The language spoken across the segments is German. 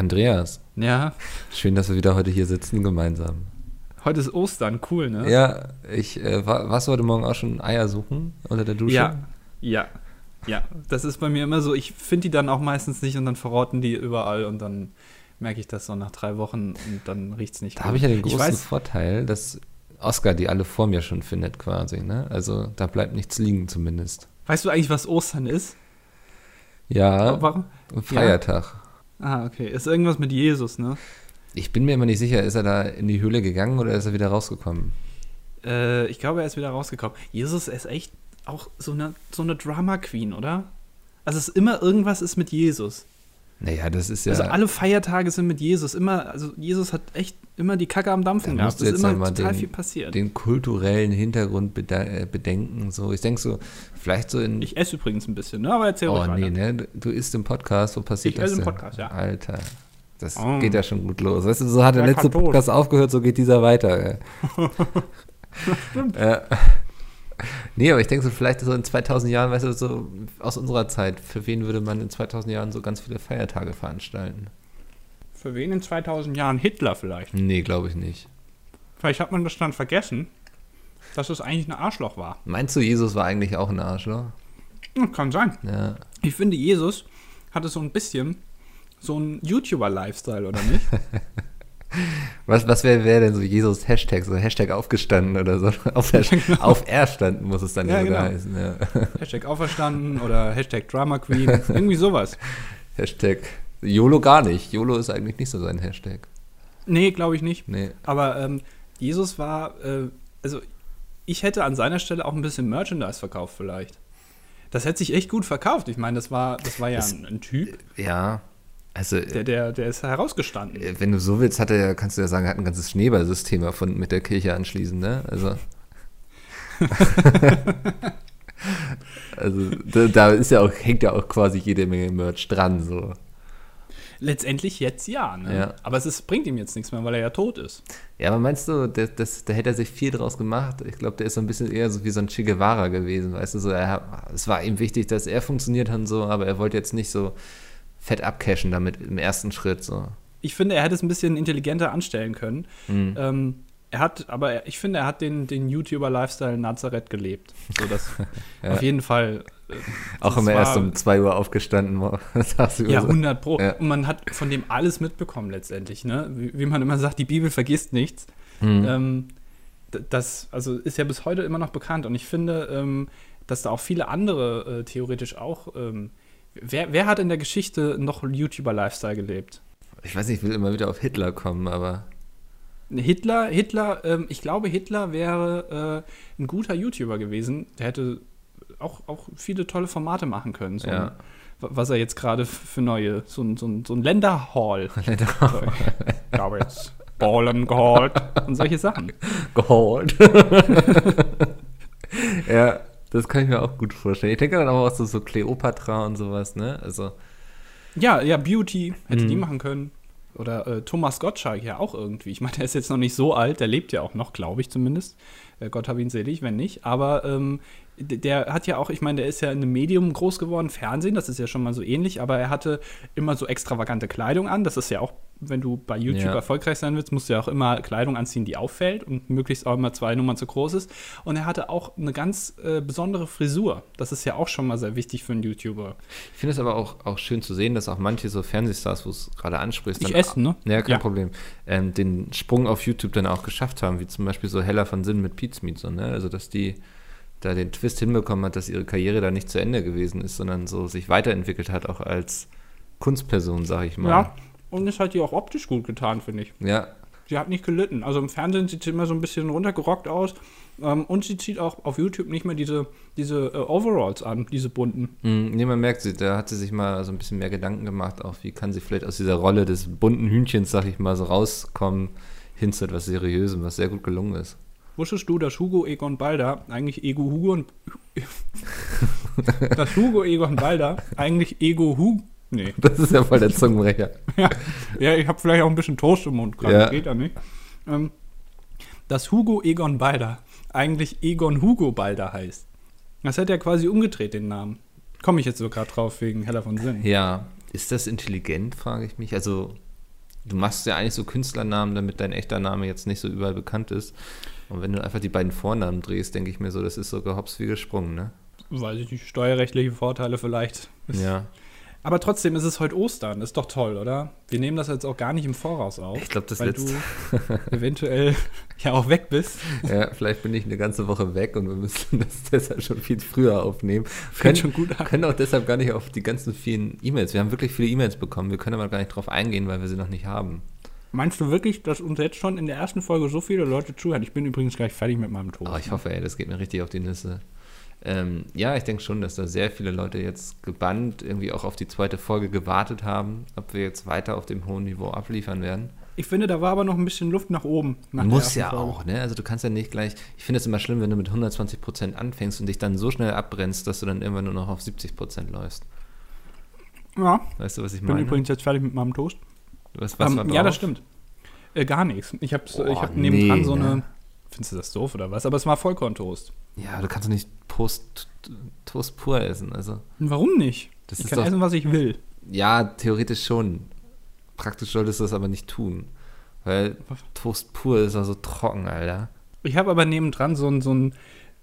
Andreas, Ja, schön, dass wir wieder heute hier sitzen gemeinsam. heute ist Ostern, cool, ne? Ja, ich äh, war, warst du heute Morgen auch schon Eier suchen unter der Dusche? Ja, ja, ja. Das ist bei mir immer so, ich finde die dann auch meistens nicht und dann verrotten die überall und dann merke ich das so nach drei Wochen und dann riecht es nicht Da habe ich ja den großen weiß, Vorteil, dass Oscar die alle vor mir schon findet quasi, ne? Also da bleibt nichts liegen zumindest. weißt du eigentlich, was Ostern ist? Ja, Warum? Feiertag. Ah, okay. Ist irgendwas mit Jesus, ne? Ich bin mir immer nicht sicher, ist er da in die Höhle gegangen oder ist er wieder rausgekommen? Äh, ich glaube, er ist wieder rausgekommen. Jesus ist echt auch so eine, so eine Drama-Queen, oder? Also es ist immer irgendwas ist mit Jesus. Naja, das ist ja. Also alle Feiertage sind mit Jesus. Immer, also Jesus hat echt immer die Kacke am Dampfen Da gehabt. Es ist immer total den- viel passiert. den kulturellen Hintergrund äh, bedenken. So, ich denke so, vielleicht so in. Ich esse übrigens ein bisschen, ne? Aber erzähl oh ruhig weiter. nee, ne? Du isst im Podcast, wo passiert Ich das? esse im? Podcast, ja. Alter. Das Oh. geht ja schon gut los. Weißt du, so hat der Ja, letzte. Podcast aufgehört, so geht dieser weiter. ey. Stimmt. Ja. Nee, aber ich denke so, vielleicht so in 2000 Jahren, weißt du, so aus unserer Zeit, für wen würde man in 2000 Jahren so ganz viele Feiertage veranstalten? Für wen in 2000 Jahren? Hitler vielleicht. Nee, glaube ich nicht. Vielleicht hat man das dann vergessen, dass es eigentlich ein Arschloch war. Meinst du, Jesus war eigentlich auch ein Arschloch? Hm, Kann sein. Ja. Ich finde, Jesus hatte so ein bisschen so einen YouTuber-Lifestyle, oder nicht? Was, was wäre wär denn so Jesus Hashtag, so Hashtag aufgestanden oder so? Auf, genau. auf Erstanden muss es dann ja, Ja, sogar genau. heißen. Ja. Hashtag auferstanden oder Hashtag Drama Queen. Irgendwie sowas. Hashtag YOLO gar nicht. YOLO ist eigentlich nicht so sein Hashtag. Nee, glaube ich nicht. Nee. Aber ähm, Jesus war, äh, also ich hätte an seiner Stelle auch ein bisschen Merchandise verkauft vielleicht. Das hätte sich echt gut verkauft. Ich meine, das war, das war ja Das- ein, ein Typ, Ja. Also, der, der, der ist herausgestanden. äh, wenn du so willst, hat er, kannst du ja sagen, er hat ein ganzes Schneeballsystem erfunden mit der Kirche anschließend, ne? Also. also, da, da ist ja auch, hängt ja auch quasi jede Menge Merch dran, so. Letztendlich jetzt ja, ne? Ja. Aber es ist, bringt ihm jetzt nichts mehr, weil er ja tot ist. Ja, aber meinst du, das, das, da hätte er sich viel draus gemacht? Ich glaube, der ist so ein bisschen eher so wie so ein Che Guevara gewesen, weißt du, so, er, es war ihm wichtig, dass er funktioniert hat und so, aber er wollte jetzt nicht so fett abcashen damit im ersten Schritt, so. Ich finde, er hätte es ein bisschen intelligenter anstellen können. Mhm. Ähm, er hat, aber er- ich finde, er hat den, den YouTuber-Lifestyle Nazareth gelebt. So, das Ja. auf jeden Fall. äh, Auch immer erst war- um 2 Uhr aufgestanden, tagsüber Ja, so. 100 Pro. Ja. Und man hat von dem alles mitbekommen letztendlich. Ne? Wie, wie man immer sagt, die Bibel vergisst nichts. Mhm. Ähm, das also ist ja bis heute immer noch bekannt. Und ich finde, ähm, dass da auch viele andere äh, theoretisch auch. Ähm, wer, wer hat in der Geschichte noch YouTuber-Lifestyle gelebt? Ich weiß nicht, ich will immer wieder auf Hitler kommen, aber Hitler, Hitler, ähm, ich glaube, Hitler wäre äh, ein guter YouTuber gewesen. Der hätte auch, auch viele tolle Formate machen können. So Ja. ein, wa- was er jetzt gerade für neue, so ein, so ein, so ein Länderhall. ich habe jetzt Ballen geholt und solche Sachen. geholt. ja, das kann ich mir auch gut vorstellen. Ich denke dann aber auch so, so Cleopatra und sowas, ne? Also, Ja, ja, Beauty hätte Mhm. die machen können. Oder äh, Thomas Gottschalk ja auch irgendwie. Ich meine, der ist jetzt noch nicht so alt, der lebt ja auch noch, glaube ich zumindest. Äh, Gott hab ihn selig, wenn nicht. Aber ähm, der hat ja auch, ich meine, der ist ja in einem Medium groß geworden, Fernsehen, das ist ja schon mal so ähnlich, aber er hatte immer so extravagante Kleidung an. Das ist ja auch, wenn du bei YouTube Ja. erfolgreich sein willst, musst du ja auch immer Kleidung anziehen, die auffällt und möglichst auch immer zwei Nummern zu groß ist. Und er hatte auch eine ganz äh, besondere Frisur. Das ist ja auch schon mal sehr wichtig für einen YouTuber. ich finde es aber auch, auch schön zu sehen, dass auch manche so Fernsehstars, wo es gerade ansprichst, Ich dann- esse, ne? Ja, kein Ja. Problem. Ähm, den Sprung auf YouTube dann auch geschafft haben, wie zum Beispiel so Hella von Sinn mit Pete's Meat, so, ne? Also, dass die da den Twist hinbekommen hat, dass ihre Karriere da nicht zu Ende gewesen ist, sondern so sich weiterentwickelt hat, auch als Kunstperson, sag ich mal. Ja, und es hat ihr auch optisch gut getan, finde ich. Ja, Sie hat nicht gelitten. Also im Fernsehen sieht sie immer so ein bisschen runtergerockt aus. Ähm, und sie zieht auch auf YouTube nicht mehr diese, diese äh, Overalls an, diese bunten. Mm, Nee, man merkt, sie, da hat sie sich mal so ein bisschen mehr Gedanken gemacht, auch wie kann sie vielleicht aus dieser Rolle des bunten Hühnchens, sag ich mal, so rauskommen, hin zu etwas Seriösem, was sehr gut gelungen ist. Wusstest du, dass Hugo Egon Balder eigentlich Ego Hugo und. dass Hugo Egon Balder eigentlich Ego Hugo. Nee. Das ist ja voll der Zungenbrecher. Ja, ja ich habe vielleicht auch ein bisschen Toast im Mund gerade. Ja. Geht ja nicht. Ähm, dass Hugo Egon Balder eigentlich Egon Hugo Balder heißt. Das hat er quasi umgedreht, den Namen. Komme ich jetzt so gerade drauf wegen Heller von Sinn. Ja, ist das intelligent, frage ich mich. Also, du machst ja eigentlich so Künstlernamen, damit dein echter Name jetzt nicht so überall bekannt ist. Und wenn du einfach die beiden Vornamen drehst, denke ich mir so, das ist so gehops wie gesprungen, ne? Weiß ich nicht, steuerrechtliche Vorteile vielleicht. Ja. Aber trotzdem ist es heute Ostern. Ist doch toll, oder? Wir nehmen das jetzt auch gar nicht im Voraus auf. Ich glaube, das weil letzte. du eventuell ja auch weg bist. Ja, vielleicht bin ich eine ganze Woche weg und wir müssen das deshalb schon viel früher aufnehmen. Können, schon gut an. können auch deshalb gar nicht auf die ganzen vielen E-Mails. Wir haben wirklich viele E-Mails bekommen. Wir können aber gar nicht drauf eingehen, weil wir sie noch nicht haben. Meinst du wirklich, dass uns jetzt schon in der ersten Folge so viele Leute zuhören? Ich bin übrigens gleich fertig mit meinem Toast. Oh, ich hoffe, ey, das geht mir richtig auf die Nüsse. Ähm, ja, ich denke schon, dass da sehr viele Leute jetzt gebannt irgendwie auch auf die zweite Folge gewartet haben, ob wir jetzt weiter auf dem hohen Niveau abliefern werden. Ich finde, da war aber noch ein bisschen Luft nach oben. Nach Muss ja Folge. auch, ne? Also du kannst ja nicht gleich. Ich finde es immer schlimm, wenn du mit 120 Prozent anfängst und dich dann so schnell abbrennst, dass du dann irgendwann nur noch auf 70 Prozent läufst. Ja, Weißt du, was ich ich bin meine? übrigens jetzt fertig mit meinem Toast. Was, was Ähm, war ja, drauf? das stimmt. Äh, gar nichts. Ich habe Oh, ich hab nebendran nee, so ne? eine. Findest du das doof oder was? Aber es war Vollkorntoast. Ja, du kannst doch nicht Post, Toast pur essen. Also, Warum nicht? das ich ist kann doch. essen, was ich will. Ja, theoretisch schon. Praktisch solltest du das aber nicht tun. Weil Toast pur ist also trocken, Alter. Ich habe aber nebendran so ein, so ein,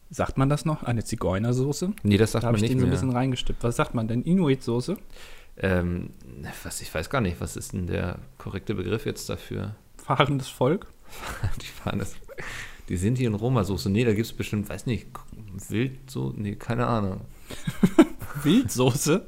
sagt man das noch? Eine Zigeunersoße. Nee, das sagt Da habe man ich nicht den so ein mehr. bisschen reingestippt. Was sagt man denn? Inuit-Soße? Ähm, was, ich weiß gar nicht, was ist denn der korrekte Begriff jetzt dafür? Fahrendes Volk? Die fahren das. Die sind hier in Roma-Soße. Nee, da gibt es bestimmt, weiß nicht, Wild so, nee, keine Ahnung. Wildsoße?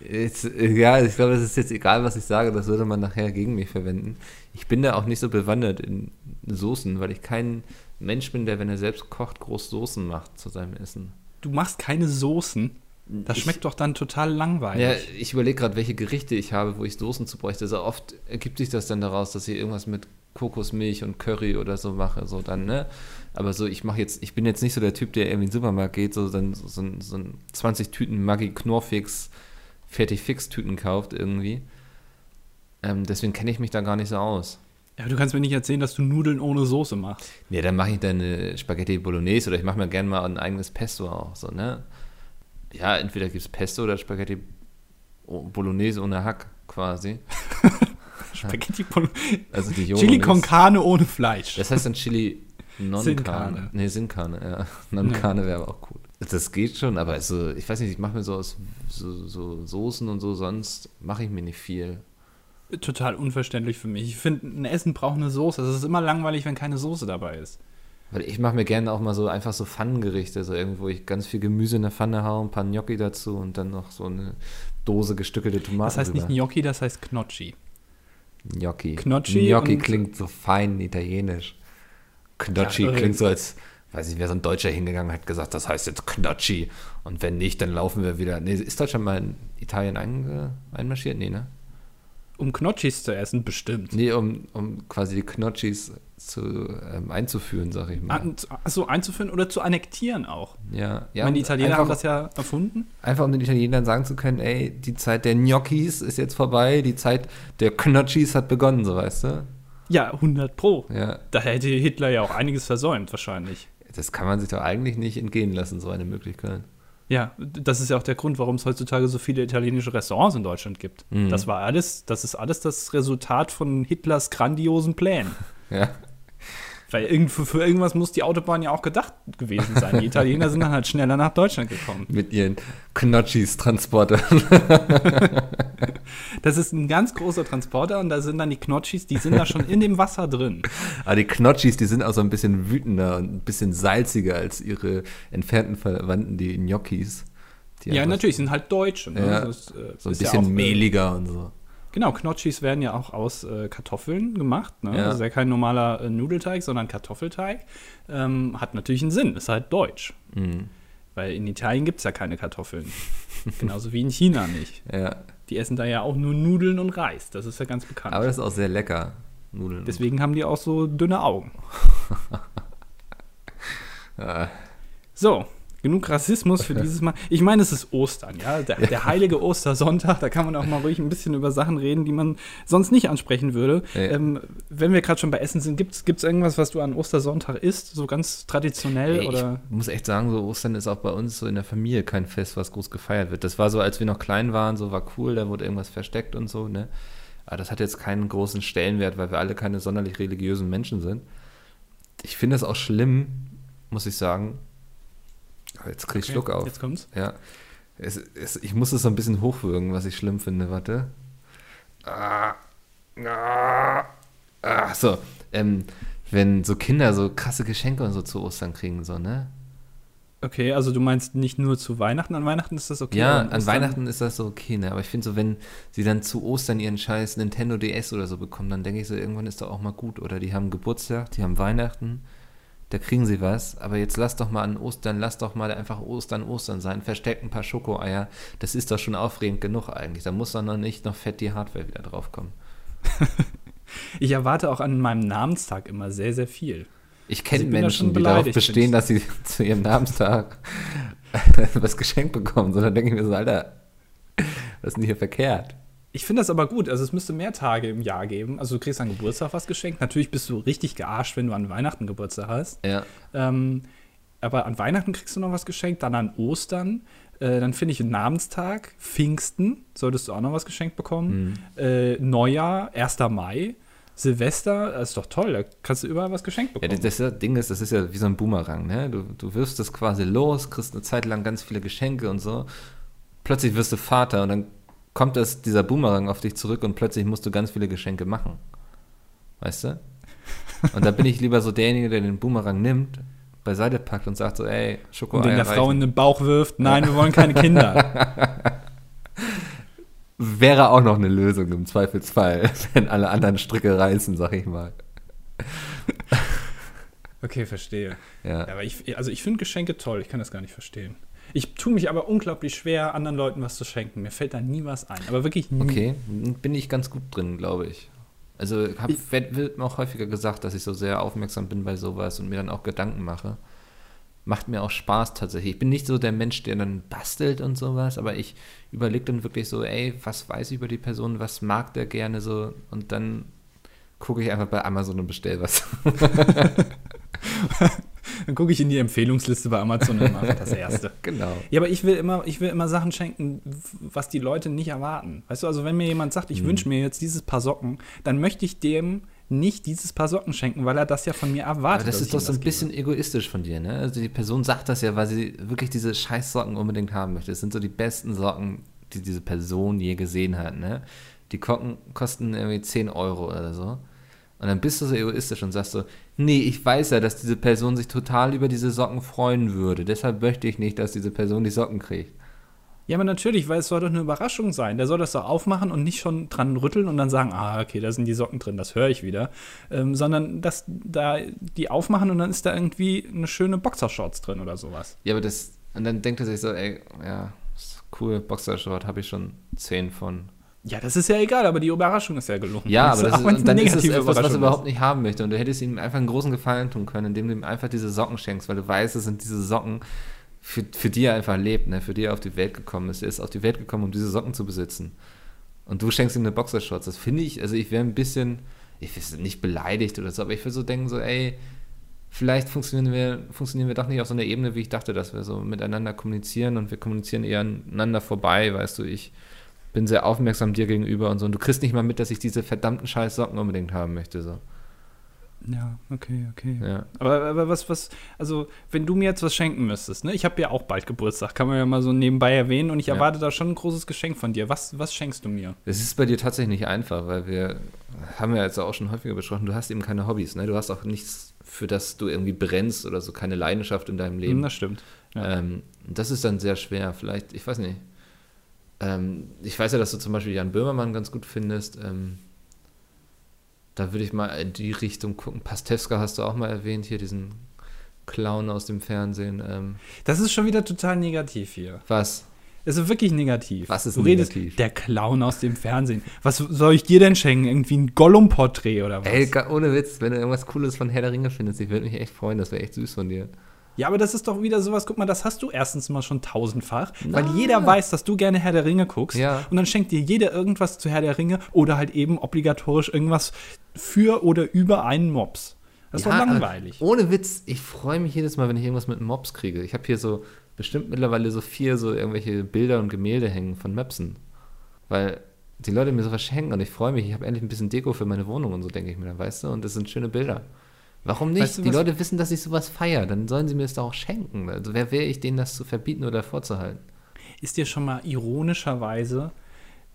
Jetzt, äh, ja, ich glaube, es ist jetzt egal, was ich sage, das würde man nachher gegen mich verwenden. Ich bin da auch nicht so bewandert in Soßen, weil ich kein Mensch bin, der, wenn er selbst kocht, groß Soßen macht zu seinem Essen. Du machst keine Soßen. Das Ich- schmeckt doch dann total langweilig. Ja, ich überlege gerade, welche Gerichte ich habe, wo ich Soßen zu bräuchte. Also oft ergibt sich das dann daraus, dass ich irgendwas mit Kokosmilch und Curry oder so mache, so dann, ne? Aber so, ich mache jetzt, ich bin jetzt nicht so der Typ, der irgendwie in den Supermarkt geht, so dann so, so, ein- so ein 20 Tüten Maggi Knorrfix fertig fix Tüten kauft irgendwie. Ähm, deswegen kenne ich mich da gar nicht so aus. Ja, aber du kannst mir nicht erzählen, dass du Nudeln ohne Soße machst. Ja, dann mache ich dann eine Spaghetti Bolognese oder ich mache mir gerne mal ein eigenes Pesto auch, so, ne? Ja, entweder gibt es Pesto oder Spaghetti Bolognese ohne Hack quasi. Spaghetti con Also die Chili Bolognese. con carne ohne Fleisch. Das heißt dann Chili non Sin carne. carne. Nee, Sin carne, ja. Non carne wäre aber auch cool. Das geht schon, aber also, ich weiß nicht, ich mache mir so aus so, so Soßen und so, sonst mache ich mir nicht viel. Total unverständlich für mich. Ich finde, ein Essen braucht eine Soße. Es ist immer langweilig, wenn keine Soße dabei ist. Weil ich mache mir gerne auch mal so einfach so Pfannengerichte, so irgendwo ich ganz viel Gemüse in der Pfanne haue, ein paar Gnocchi dazu und dann noch so eine Dose gestückelte Tomaten. Das heißt nicht drüber. Gnocchi, das heißt Knocchi. Gnocchi. Gnocchi Gnocchi klingt so fein italienisch. Gnocchi Ja, äh, klingt so als, weiß ich, wäre so ein Deutscher hingegangen und hat gesagt, das heißt jetzt Gnocchi. Und wenn nicht, dann laufen wir wieder. Nee, ist Deutschland mal in Italien einge, einmarschiert? Nee, ne? Um Knocchis zu essen, bestimmt. Nee, um, um quasi die Gnocchis zu, ähm, einzuführen, sag ich mal. An, so einzuführen oder zu annektieren auch. ja, ja. ich meine, die Italiener einfach, haben das ja erfunden. Einfach um den Italienern sagen zu können, ey, die Zeit der Gnocchis ist jetzt vorbei, die Zeit der Gnocchis hat begonnen, so weißt du? Ja, 100 Pro. Ja, Da hätte Hitler ja auch einiges versäumt, wahrscheinlich. das kann man sich doch eigentlich nicht entgehen lassen, so eine Möglichkeit. Ja, das ist ja auch der Grund, warum es heutzutage so viele italienische Restaurants in Deutschland gibt. Mhm. Das war alles, das ist alles das Resultat von Hitlers grandiosen Plänen. Ja. Weil irgend, für, für irgendwas muss die Autobahn ja auch gedacht gewesen sein. Die Italiener sind dann halt schneller nach Deutschland gekommen. mit ihren Gnocchis-Transporter. Das ist ein ganz großer Transporter und da sind dann die Knotschis, die sind da schon in dem Wasser drin. Aber die Gnocchis, die sind auch so ein bisschen wütender und ein bisschen salziger als ihre entfernten Verwandten, die Gnocchis. Die Ja, natürlich, sind halt Deutsche. Ne? Ja, Das, äh, So ein ist ja bisschen auch, äh, mehliger und so. Genau, Knotschis werden ja auch aus äh, Kartoffeln gemacht. Ne? Ja. Das ist ja kein normaler äh, Nudelteig, sondern Kartoffelteig. Ähm, hat natürlich einen Sinn, ist halt deutsch. Mhm. Weil in Italien gibt es ja keine Kartoffeln. Genauso wie in China nicht. Ja, Die essen da ja auch nur Nudeln und Reis. Das ist ja ganz bekannt. aber das ist auch sehr lecker. Nudeln. Deswegen haben die auch so dünne Augen. Ja, So, genug Rassismus für dieses Mal. Ich meine, es ist Ostern, ja. Der, der heilige Ostersonntag, da kann man auch mal ruhig ein bisschen über Sachen reden, die man sonst nicht ansprechen würde. Ja. Ähm, wenn wir gerade schon bei Essen sind, gibt es irgendwas, was du an Ostersonntag isst? So ganz traditionell? Ey, oder? Ich muss echt sagen, so Ostern ist auch bei uns so in der Familie kein Fest, was groß gefeiert wird. Das war so, als wir noch klein waren, so war cool, da wurde irgendwas versteckt und so, ne? Aber das hat jetzt keinen großen Stellenwert, weil wir alle keine sonderlich religiösen Menschen sind. Ich finde es auch schlimm, muss ich sagen. Jetzt krieg ich Okay, Schluck auf. Jetzt kommt's. Ja. Es, es, ich muss es so ein bisschen hochwürgen, was ich schlimm finde. Warte. Ah, ah, ah, so. Ähm, wenn so Kinder so krasse Geschenke und so zu Ostern kriegen, so, ne? Okay, also du meinst nicht nur zu Weihnachten, an Weihnachten ist das okay? ja, an Weihnachten ist das so okay, ne? Aber ich finde so, wenn sie dann zu Ostern ihren scheiß Nintendo DS oder so bekommen, dann denke ich so, irgendwann ist doch auch mal gut. Oder die haben Geburtstag, die haben Weihnachten, da kriegen sie was. Aber jetzt lass doch mal an Ostern, lass doch mal einfach Ostern Ostern sein. Versteckt ein paar Schokoeier. Das ist doch schon aufregend genug eigentlich. Da muss doch noch nicht noch fett die Hardware wieder draufkommen. Ich erwarte auch an meinem Namenstag immer sehr, sehr viel. Ich kenne Also Menschen, die darauf bestehen, dass sie zu ihrem Namenstag was geschenkt bekommen. So, dann denke ich mir so, Alter, was ist denn hier verkehrt? Ich finde das aber gut. Also es müsste mehr Tage im Jahr geben. Also du kriegst an Geburtstag was geschenkt. Natürlich bist du richtig gearscht, wenn du an Weihnachten Geburtstag hast. Ja. Ähm, aber an Weihnachten kriegst du noch was geschenkt, dann an Ostern. Äh, dann finde ich Namenstag, Pfingsten, solltest du auch noch was geschenkt bekommen. Äh, Neujahr, 1. Mai, Silvester, das ist doch toll, da kannst du überall was geschenkt Ja, bekommen. das, das Ding ist, das ist ja wie so ein Boomerang, ne? Du, du wirfst das quasi los, kriegst eine Zeit lang ganz viele Geschenke und so. Plötzlich wirst du Vater und dann kommt das, dieser Boomerang auf dich zurück und plötzlich musst du ganz viele Geschenke machen. Weißt du? Und da bin ich lieber so derjenige, der den Boomerang nimmt, beiseite packt und sagt so, ey, Schoko und den der Frau in den Bauch wirft, nein, wir wollen keine Kinder. Wäre auch noch eine Lösung im Zweifelsfall, wenn alle anderen Stricke reißen, sag ich mal. Okay, verstehe. Ja. Ja, aber ich, also ich finde Geschenke toll, ich kann das gar nicht verstehen. Ich tue mich aber unglaublich schwer, anderen Leuten was zu schenken. Mir fällt da nie was ein. Aber wirklich nie. Okay, bin ich ganz gut drin, glaube ich. Also hab, wird, wird mir auch häufiger gesagt, dass ich so sehr aufmerksam bin bei sowas und mir dann auch Gedanken mache. Macht mir auch Spaß tatsächlich. Ich bin nicht so der Mensch, der dann bastelt und sowas, aber ich überlege dann wirklich so, ey, was weiß ich über die Person, was mag der gerne so und dann gucke ich einfach bei Amazon und bestell was. Dann gucke ich in die Empfehlungsliste bei Amazon und mache das erste. genau. Ja, aber ich will immer, ich will immer Sachen schenken, was die Leute nicht erwarten. Weißt du, also wenn mir jemand sagt, Mhm. ich wünsche mir jetzt dieses Paar Socken, dann möchte ich dem nicht dieses Paar Socken schenken, weil er das ja von mir erwartet. Aber das ist doch so ein gebe. bisschen egoistisch von dir, ne? Also die Person sagt das ja, weil sie wirklich diese Scheißsocken unbedingt haben möchte. Das sind so die besten Socken, die diese Person je gesehen hat, ne? Die Kocken kosten irgendwie 10 Euro oder so. Und dann bist du so egoistisch und sagst so, nee, ich weiß ja, dass diese Person sich total über diese Socken freuen würde. Deshalb möchte ich nicht, dass diese Person die Socken kriegt. Ja, aber natürlich, weil es soll doch eine Überraschung sein. Der soll das doch aufmachen und nicht schon dran rütteln und dann sagen, ah, okay, da sind die Socken drin, das höre ich wieder. Ähm, sondern dass da die aufmachen und dann ist da irgendwie eine schöne Boxershorts drin oder sowas. Ja, aber das, und dann denkt er sich so, ey, ja, cool, Boxershort, habe ich schon 10 von. Ja, das ist ja egal, aber die Überraschung ist ja gelungen. Ja, aber das ist, dann ist es etwas, was er überhaupt nicht haben möchte. Und du hättest ihm einfach einen großen Gefallen tun können, indem du ihm einfach diese Socken schenkst, weil du weißt, es sind diese Socken, für, für die er einfach lebt, ne? für die er auf die Welt gekommen ist. Er ist auf die Welt gekommen, um diese Socken zu besitzen. Und du schenkst ihm eine Boxershorts. Das finde ich, also ich wäre ein bisschen, ich bin nicht beleidigt oder so, aber ich würde so denken, so, ey, vielleicht funktionieren wir, funktionieren wir doch nicht auf so einer Ebene, wie ich dachte, dass wir so miteinander kommunizieren und wir kommunizieren eher aneinander vorbei, weißt du, ich bin sehr aufmerksam dir gegenüber und so. Und du kriegst nicht mal mit, dass ich diese verdammten scheiß Socken unbedingt haben möchte. So. Ja, okay, okay. Ja. Aber, aber was, was, also, wenn du mir jetzt was schenken müsstest, ne? Ich habe ja auch bald Geburtstag, kann man ja mal so nebenbei erwähnen und ich Ja. erwarte da schon ein großes Geschenk von dir. Was, was schenkst du mir? Es ist bei dir tatsächlich nicht einfach, weil wir haben ja jetzt auch schon häufiger besprochen, du hast eben keine Hobbys, ne? Du hast auch nichts, für das du irgendwie brennst oder so, keine Leidenschaft in deinem Leben. Das stimmt. Ja. Ähm, das ist dann sehr schwer. Vielleicht, ich weiß nicht. Ähm, ich weiß ja, dass du zum Beispiel Jan Böhmermann ganz gut findest. Ähm, da würde ich mal in die Richtung gucken. Pastewska hast du auch mal erwähnt, hier diesen Clown aus dem Fernsehen. Ähm, Das ist schon wieder total negativ hier. was? Es ist wirklich negativ. Was ist du redest, negativ? Der Clown aus dem Fernsehen. Was soll ich dir denn schenken? Irgendwie ein Gollum-Porträt oder was? Ey, ohne Witz, wenn du irgendwas Cooles von Herr der Ringe findest, ich würde mich echt freuen, das wäre echt süß von dir. Ja, aber das ist doch wieder sowas, guck mal, das hast du erstens mal schon tausendfach, weil jeder weiß, dass du gerne Herr der Ringe guckst. Ja. Und dann schenkt dir jeder irgendwas zu Herr der Ringe oder halt eben obligatorisch irgendwas für oder über einen Mops. Das ist Ja, doch langweilig. Ohne Witz, ich freue mich jedes Mal, wenn ich irgendwas mit Mobs kriege. Ich habe hier so bestimmt mittlerweile so vier so irgendwelche Bilder und Gemälde hängen von Möpsen. Weil die Leute mir sowas schenken und ich freue mich, ich habe endlich ein bisschen Deko für meine Wohnung und so, denke ich mir dann, weißt du? Und das sind schöne Bilder. Warum nicht? Weißt du, die Leute wissen, dass ich sowas feiere, dann sollen sie mir das doch auch schenken. Also wer wäre ich, denen das zu verbieten oder vorzuhalten? Ist dir schon mal ironischerweise,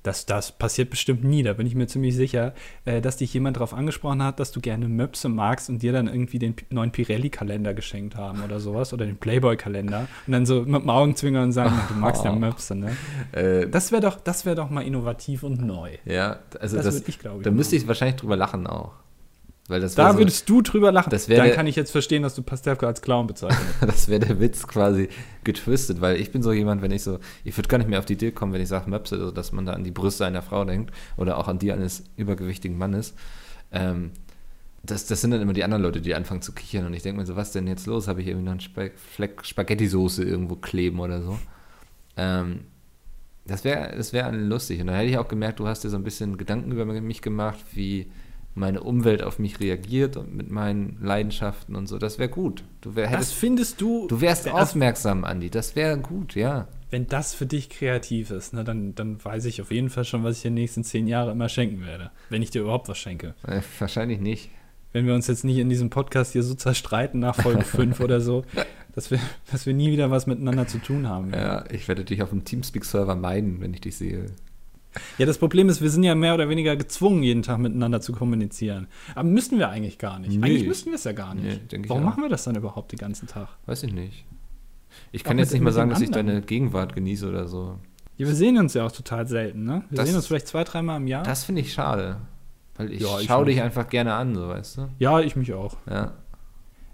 dass das passiert bestimmt nie, da bin ich mir ziemlich sicher, äh, dass dich jemand darauf angesprochen hat, dass du gerne Möpse magst und dir dann irgendwie den neuen Pirelli-Kalender geschenkt haben oder sowas oder den Playboy-Kalender und dann so mit dem Augenzwinkern sagen, du magst ja Möpse, ne? Äh, Das wäre doch, das wäre doch mal innovativ und neu. ja, also Das das, würde ich, glaube ich, da müsste ich wahrscheinlich drüber lachen auch. Weil das Da so, würdest du drüber lachen. das dann der- kann ich jetzt verstehen, dass du Pastewka als Clown bezeichnest. das wäre der Witz quasi getwistet, weil ich bin so jemand, wenn ich so, ich würde gar nicht mehr auf die Idee kommen, wenn ich sage Möpse, also dass man da an die Brüste einer Frau denkt oder auch an die eines übergewichtigen Mannes. Ähm, das, das sind dann immer die anderen Leute, die anfangen zu kichern und ich denke mir so, was denn jetzt los? Habe ich irgendwie noch einen Spa Fleck Spaghetti-Soße irgendwo kleben oder so? Ähm, das wäre das wär lustig und dann hätte ich auch gemerkt, du hast dir so ein bisschen Gedanken über mich gemacht, wie meine Umwelt auf mich reagiert und mit meinen Leidenschaften und so. Das wäre gut. Du wär, Das hättest findest du, Du wärst das- aufmerksam, Andi. Das wäre gut, ja. wenn das für dich kreativ ist, ne, dann, dann weiß ich auf jeden Fall schon, was ich in den nächsten zehn Jahren immer schenken werde. Wenn ich dir überhaupt was schenke. Äh, wahrscheinlich nicht. Wenn wir uns jetzt nicht in diesem Podcast hier so zerstreiten nach Folge 5 oder so, dass wir, dass wir nie wieder was miteinander zu tun haben. Ja, ich werde dich auf dem Teamspeak-Server meiden, wenn ich dich sehe. Ja, das Problem ist, wir sind ja mehr oder weniger gezwungen, jeden Tag miteinander zu kommunizieren. Aber müssten wir eigentlich gar nicht. Nee. Eigentlich müssten wir es ja gar nicht. Nee, Warum auch. machen wir das dann überhaupt den ganzen Tag? Weiß ich nicht. Ich Auch kann mit- jetzt nicht mal sagen, dass ich deine Gegenwart genieße oder so. Ja, wir sehen uns ja auch total selten, ne? Wir Das- sehen uns vielleicht zwei, dreimal im Jahr. Das finde ich schade. Weil ich, Ja, ich schaue dich einfach gerne an, so weißt du? ja, ich mich auch. Ja.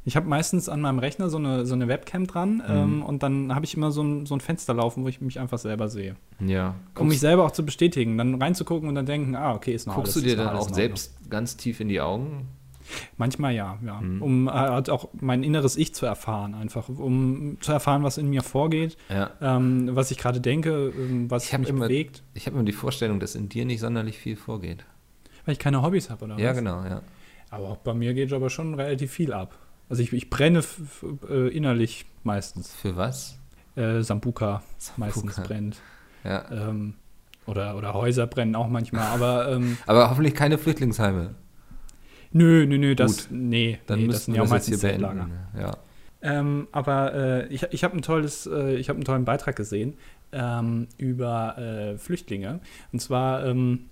Ich habe meistens an meinem Rechner so eine, so eine Webcam dran Mhm. ähm, und dann habe ich immer so ein, so ein Fenster laufen, wo ich mich einfach selber sehe. Ja. Um mich selber auch zu bestätigen, dann reinzugucken und dann denken, ah, okay, ist noch guckst alles, du dir dann auch selbst ganz tief in die Augen? Manchmal ja, ja. Mhm. Um äh, halt auch mein inneres Ich zu erfahren, einfach. Um zu erfahren, was in mir vorgeht, Ja. ähm, was ich gerade denke, ähm, was mich immer- bewegt. Ich habe immer die Vorstellung, dass in dir nicht sonderlich viel vorgeht. Weil ich keine Hobbys habe, oder Ja, was? genau, ja. Aber auch bei mir geht aber schon relativ viel ab. Also ich, ich brenne äh, innerlich meistens. Für was? Äh, Sambuka meistens Sambuka. brennt. Ja. Ähm, oder, oder Häuser brennen auch manchmal, aber ähm, Aber hoffentlich keine Flüchtlingsheime. nö, nö, nö, das, Gut. nee, Dann nee, das sind wir ja auch meistens hier Zeltlager. Ja. Ähm, aber äh, ich, ich habe ein tolles, äh, ich habe einen tollen Beitrag gesehen ähm, über äh, Flüchtlinge. Und zwar, ähm,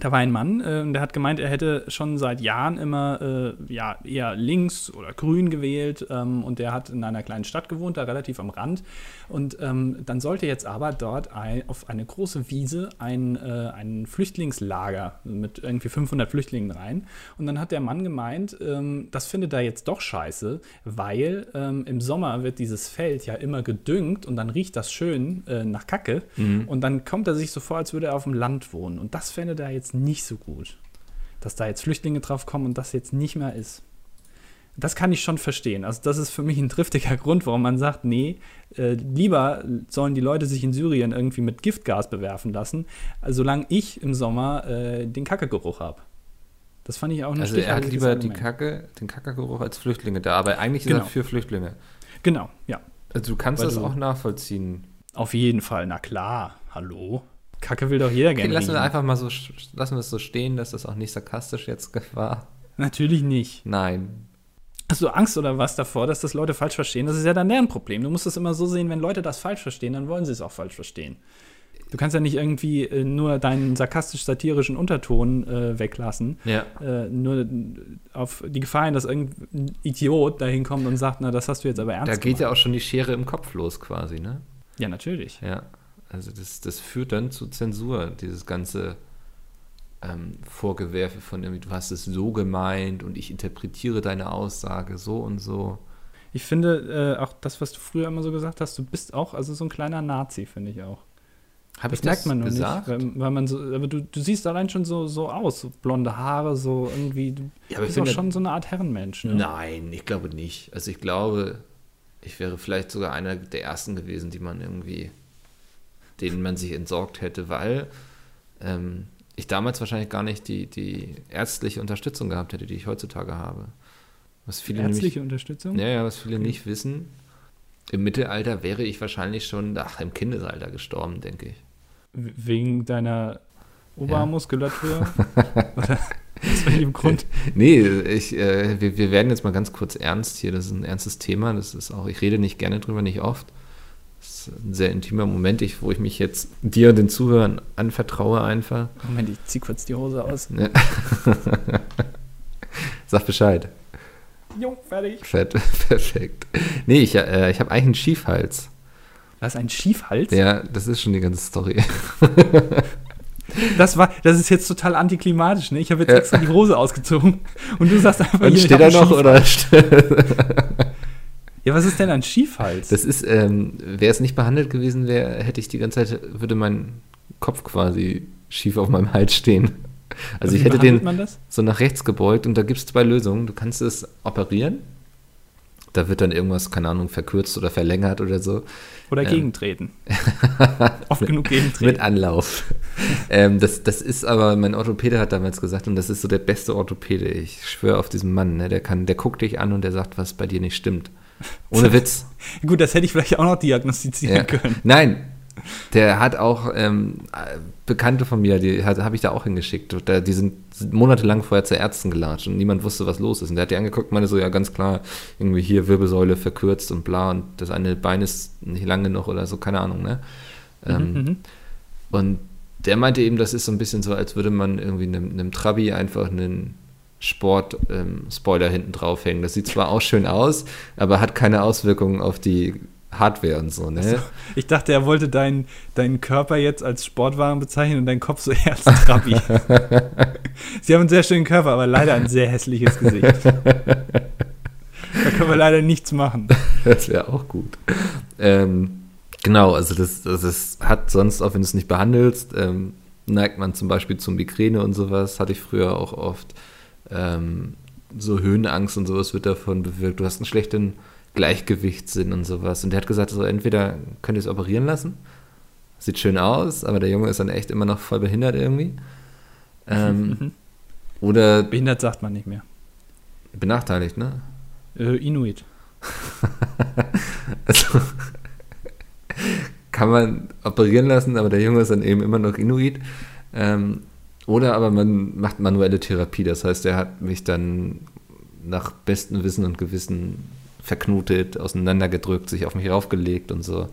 da war ein Mann, äh, der hat gemeint, er hätte schon seit Jahren immer äh, ja, eher links oder grün gewählt. Ähm, und der hat in einer kleinen Stadt gewohnt, da relativ am Rand. Und ähm, dann sollte jetzt aber dort ein, auf eine große Wiese ein, äh, ein Flüchtlingslager mit irgendwie 500 Flüchtlingen rein. Und dann hat der Mann gemeint, ähm, das findet er jetzt doch scheiße, weil ähm, im Sommer wird dieses Feld ja immer gedüngt und dann riecht das schön äh, nach Kacke. Und dann kommt er sich so vor, als würde er auf dem Land wohnen. Und das fände er jetzt nicht so gut. Dass da jetzt Flüchtlinge drauf kommen und das jetzt nicht mehr ist. Das kann ich schon verstehen. Also das ist für mich ein triftiger Grund, warum man sagt, nee, äh, lieber sollen die Leute sich in Syrien irgendwie mit Giftgas bewerfen lassen, solange ich im Sommer äh, den Kackegeruch habe. Das fand ich auch ein Also er hat lieber die. Kacke, den Kackergeruch als Flüchtlinge da, aber eigentlich ist Genau. er für Flüchtlinge. Genau, ja. Also du kannst Weil das du- auch nachvollziehen. Auf jeden Fall, na klar. Hallo? Kacke will doch jeder Okay, gerne. lassen wir einfach mal so, lassen wir es so stehen, dass das auch nicht sarkastisch jetzt war. Natürlich nicht. Nein. Hast du Angst oder was davor, dass das Leute falsch verstehen? Das ist ja dann deren Problem. Du musst es immer so sehen, wenn Leute das falsch verstehen, dann wollen sie es auch falsch verstehen. Du kannst ja nicht irgendwie äh, nur deinen sarkastisch-satirischen Unterton äh, weglassen. Ja. Äh, nur auf die Gefahr hin, dass irgendein Idiot dahin kommt und sagt, na, das hast du jetzt aber ernst Da geht ja gemacht. auch schon die Schere im Kopf los quasi, ne? Ja, natürlich. Ja. Also das, das führt dann zu Zensur, dieses ganze ähm, Vorgewerfe von irgendwie, du hast es so gemeint und ich interpretiere deine Aussage so und so. Ich finde äh, auch das, was du früher immer so gesagt hast, du bist auch also so ein kleiner Nazi, finde ich auch. Habe Das ich merkt das man nur gesagt? nicht, weil, weil man so, aber du, du siehst allein schon so, so aus, so blonde Haare, so irgendwie, du Ja, bist auch finde- schon so eine Art Herrenmensch. Ne? Nein, ich glaube nicht. Also ich glaube, ich wäre vielleicht sogar einer der ersten gewesen, die man irgendwie, denen man sich entsorgt hätte, weil ähm, ich damals wahrscheinlich gar nicht die, die ärztliche Unterstützung gehabt hätte, die ich heutzutage habe. Was viele Ärztliche nämlich, Unterstützung? ja, ja, was viele nicht wissen. Im Mittelalter wäre ich wahrscheinlich schon, ach, im Kindesalter gestorben, denke ich. Wegen deiner Obermuskulatur? Oder aus welchem Grund? Nee, ich, äh, wir, wir werden jetzt mal ganz kurz ernst hier. Das ist ein ernstes Thema. Das ist auch, ich rede nicht gerne drüber, nicht oft. Das ist ein sehr intimer Moment, ich, wo ich mich jetzt dir und den Zuhörern anvertraue einfach. Moment, ich zieh kurz die Hose aus. Ja. Sag Bescheid. Jo, fertig. Fett, perfekt. Nee, ich, äh, ich habe eigentlich einen Schiefhals. Was, ein Schiefhals? Ja, das ist schon die ganze Story. Das, war, das ist jetzt total antiklimatisch, ne? Ich habe jetzt Ja. extra die Hose ausgezogen und du sagst einfach, Und hier, ich steht da noch oder? Ja, was ist denn ein Schiefhals? Das ist, ähm, wäre es nicht behandelt gewesen wäre, hätte ich die ganze Zeit, würde mein Kopf quasi schief auf meinem Hals stehen. Also Wie ich hätte den so nach rechts gebeugt und da gibt es zwei Lösungen. Du kannst es operieren. Da wird dann irgendwas, keine Ahnung, verkürzt oder verlängert oder so. Oder Ähm. gegentreten. Oft genug Mit gegentreten. Anlauf. ähm, das, das ist aber, mein Orthopäde hat damals gesagt, und das ist so der beste Orthopäde. Ich schwöre auf diesen Mann, ne? der kann, der guckt dich an und der sagt, was bei dir nicht stimmt. Ohne Witz. Gut, das hätte ich vielleicht auch noch diagnostizieren Ja. können. Nein, der hat auch ähm, äh, Bekannte von mir, die habe ich da auch hingeschickt. Da, die sind monatelang vorher zu Ärzten gelatscht und niemand wusste, was los ist. Und der hat die angeguckt und meinte so, ja ganz klar, irgendwie hier Wirbelsäule verkürzt und bla und das eine Bein ist nicht lang genug oder so, keine Ahnung, ne? Ähm, Mhm, mhm. Und der meinte eben, das ist so ein bisschen so, als würde man irgendwie einem, einem Trabi einfach einen Sport-Spoiler hinten draufhängen. Das sieht zwar auch schön aus, aber hat keine Auswirkungen auf die Hardware und so, ne? Ich dachte, er wollte deinen deinen Körper jetzt als Sportwagen bezeichnen und deinen Kopf so als Trabi. Sie haben einen sehr schönen Körper, aber leider ein sehr hässliches Gesicht. Da können wir leider nichts machen. Das wäre auch gut. Ähm, genau, also das, das ist, hat sonst, auch wenn du es nicht behandelst, ähm, neigt man zum Beispiel zu Migräne und sowas, hatte ich früher auch oft. Ähm, so Höhenangst und sowas wird davon bewirkt. Du hast einen schlechten Gleichgewichtssinn und sowas. Und der hat gesagt, so entweder könnt ihr es operieren lassen, sieht schön aus, aber der Junge ist dann echt immer noch voll behindert irgendwie. Ähm, Mhm. oder Behindert sagt man nicht mehr. benachteiligt, ne? Äh, Inuit. Also kann man operieren lassen, aber der Junge ist dann eben immer noch Inuit. Ähm, oder aber man macht manuelle Therapie. Das heißt, er hat mich dann nach bestem Wissen und Gewissen verknotet, auseinandergedrückt, sich auf mich raufgelegt und so.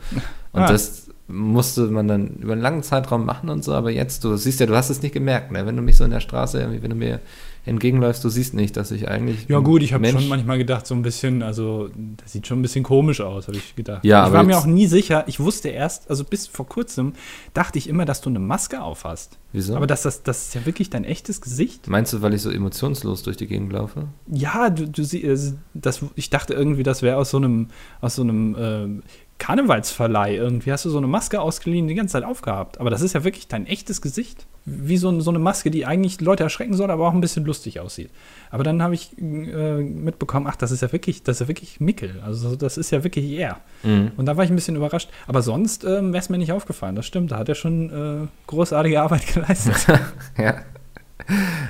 Und Ah. das musste man dann über einen langen Zeitraum machen und so, aber jetzt, du siehst ja, du hast es nicht gemerkt, ne? wenn du mich so in der Straße, wenn du mir entgegenläufst, du siehst nicht, dass ich eigentlich Ja gut, ich habe schon manchmal gedacht, so ein bisschen, also das sieht schon ein bisschen komisch aus, habe ich gedacht. Ja, ich aber war mir auch nie sicher, ich wusste erst, also bis vor kurzem dachte ich immer, dass du eine Maske auf hast. Wieso? Aber das, das, das ist ja wirklich dein echtes Gesicht. Meinst du, weil ich so emotionslos durch die Gegend laufe? Ja, du, du sie- äh, das, ich dachte irgendwie, das wäre aus so einem, aus so einem ähm, Karnevalsverleih irgendwie. Hast du so eine Maske ausgeliehen, die ganze Zeit aufgehabt. Aber das ist ja wirklich dein echtes Gesicht. Wie so, so eine Maske, die eigentlich Leute erschrecken soll, aber auch ein bisschen lustig aussieht. Aber dann habe ich äh, mitbekommen, ach, das ist ja wirklich, das ist ja wirklich Mickel. Also das ist ja wirklich er. Mhm. Und da war ich ein bisschen überrascht. Aber sonst ähm, wäre es mir nicht aufgefallen. Das stimmt, da hat er schon äh, großartige Arbeit geleistet. Ja.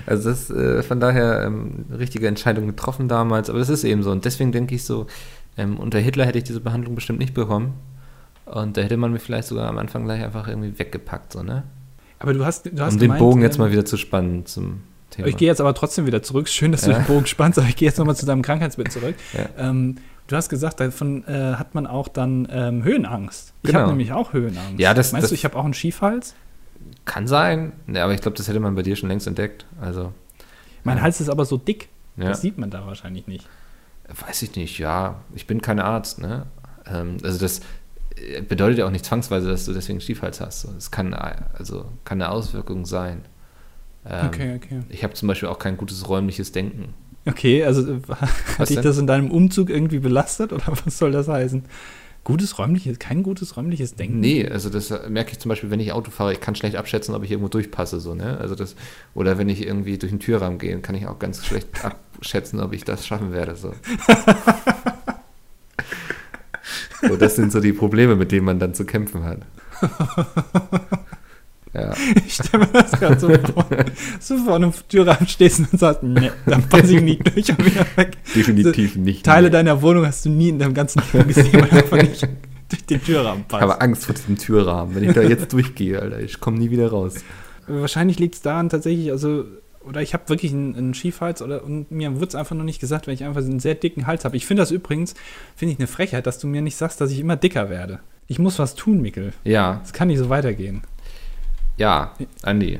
Also das äh, von daher ähm, richtige Entscheidung getroffen damals, aber das ist eben so. Und deswegen denke ich so, ähm, unter Hitler hätte ich diese Behandlung bestimmt nicht bekommen. Und da hätte man mich vielleicht sogar am Anfang gleich einfach irgendwie weggepackt, so, ne? Aber du hast, du hast Um den gemeint, Bogen jetzt ähm, mal wieder zu spannen zum Thema. Ich gehe jetzt aber trotzdem wieder zurück. Schön, dass du Ja. den Bogen spannst, aber ich gehe jetzt nochmal zu deinem Krankheitsbild zurück. Ja. Ähm, du hast gesagt, davon äh, hat man auch dann ähm, Höhenangst. Ich Genau. habe nämlich auch Höhenangst. Ja, das- Meinst das- du, ich habe auch einen Schiefhals? Kann sein, ne, aber ich glaube, das hätte man bei dir schon längst entdeckt. Also, Mein Ja. Hals ist aber so dick. ja. Das sieht man da wahrscheinlich nicht. Weiß ich nicht, ja. Ich bin kein Arzt, ne? Ähm, also das bedeutet ja auch nicht zwangsweise, dass du deswegen Stiefhals hast. Es kann also kann eine Auswirkung sein. Ähm, okay, okay. Ich habe zum Beispiel auch kein gutes räumliches Denken. Okay, also äh, hat Was dich denn? das in deinem Umzug irgendwie belastet oder was soll das heißen? Gutes räumliches, kein gutes räumliches Denken. Nee, also das merke ich zum Beispiel, wenn ich Auto fahre, ich kann schlecht abschätzen, ob ich irgendwo durchpasse, so, ne? Also das, oder wenn ich irgendwie durch den Türrahmen gehe, kann ich auch ganz schlecht abschätzen, ob ich das schaffen werde. So. So, das sind so die Probleme, mit denen man dann zu kämpfen hat. Ja. Ich stelle mir das gerade so vor, du vor einem Türrahmen stehst und sagst, nee, dann passe ich nicht durch und wieder weg. Definitiv nicht. Teile deiner Wohnung hast du nie in deinem ganzen Leben gesehen, weil du einfach nicht durch den Türrahmen Ich passt. habe Angst vor diesem Türrahmen. Wenn ich da jetzt durchgehe, Alter, ich komme nie wieder raus. wahrscheinlich liegt es daran tatsächlich, also, oder ich habe wirklich einen, einen Schiefhals oder und mir wird es einfach noch nicht gesagt, weil ich einfach einen sehr dicken Hals habe. Ich finde das übrigens, finde ich eine Frechheit, dass du mir nicht sagst, dass ich immer dicker werde. Ich muss was tun, Mikkel. Ja, Es kann nicht so weitergehen. ja, Andi.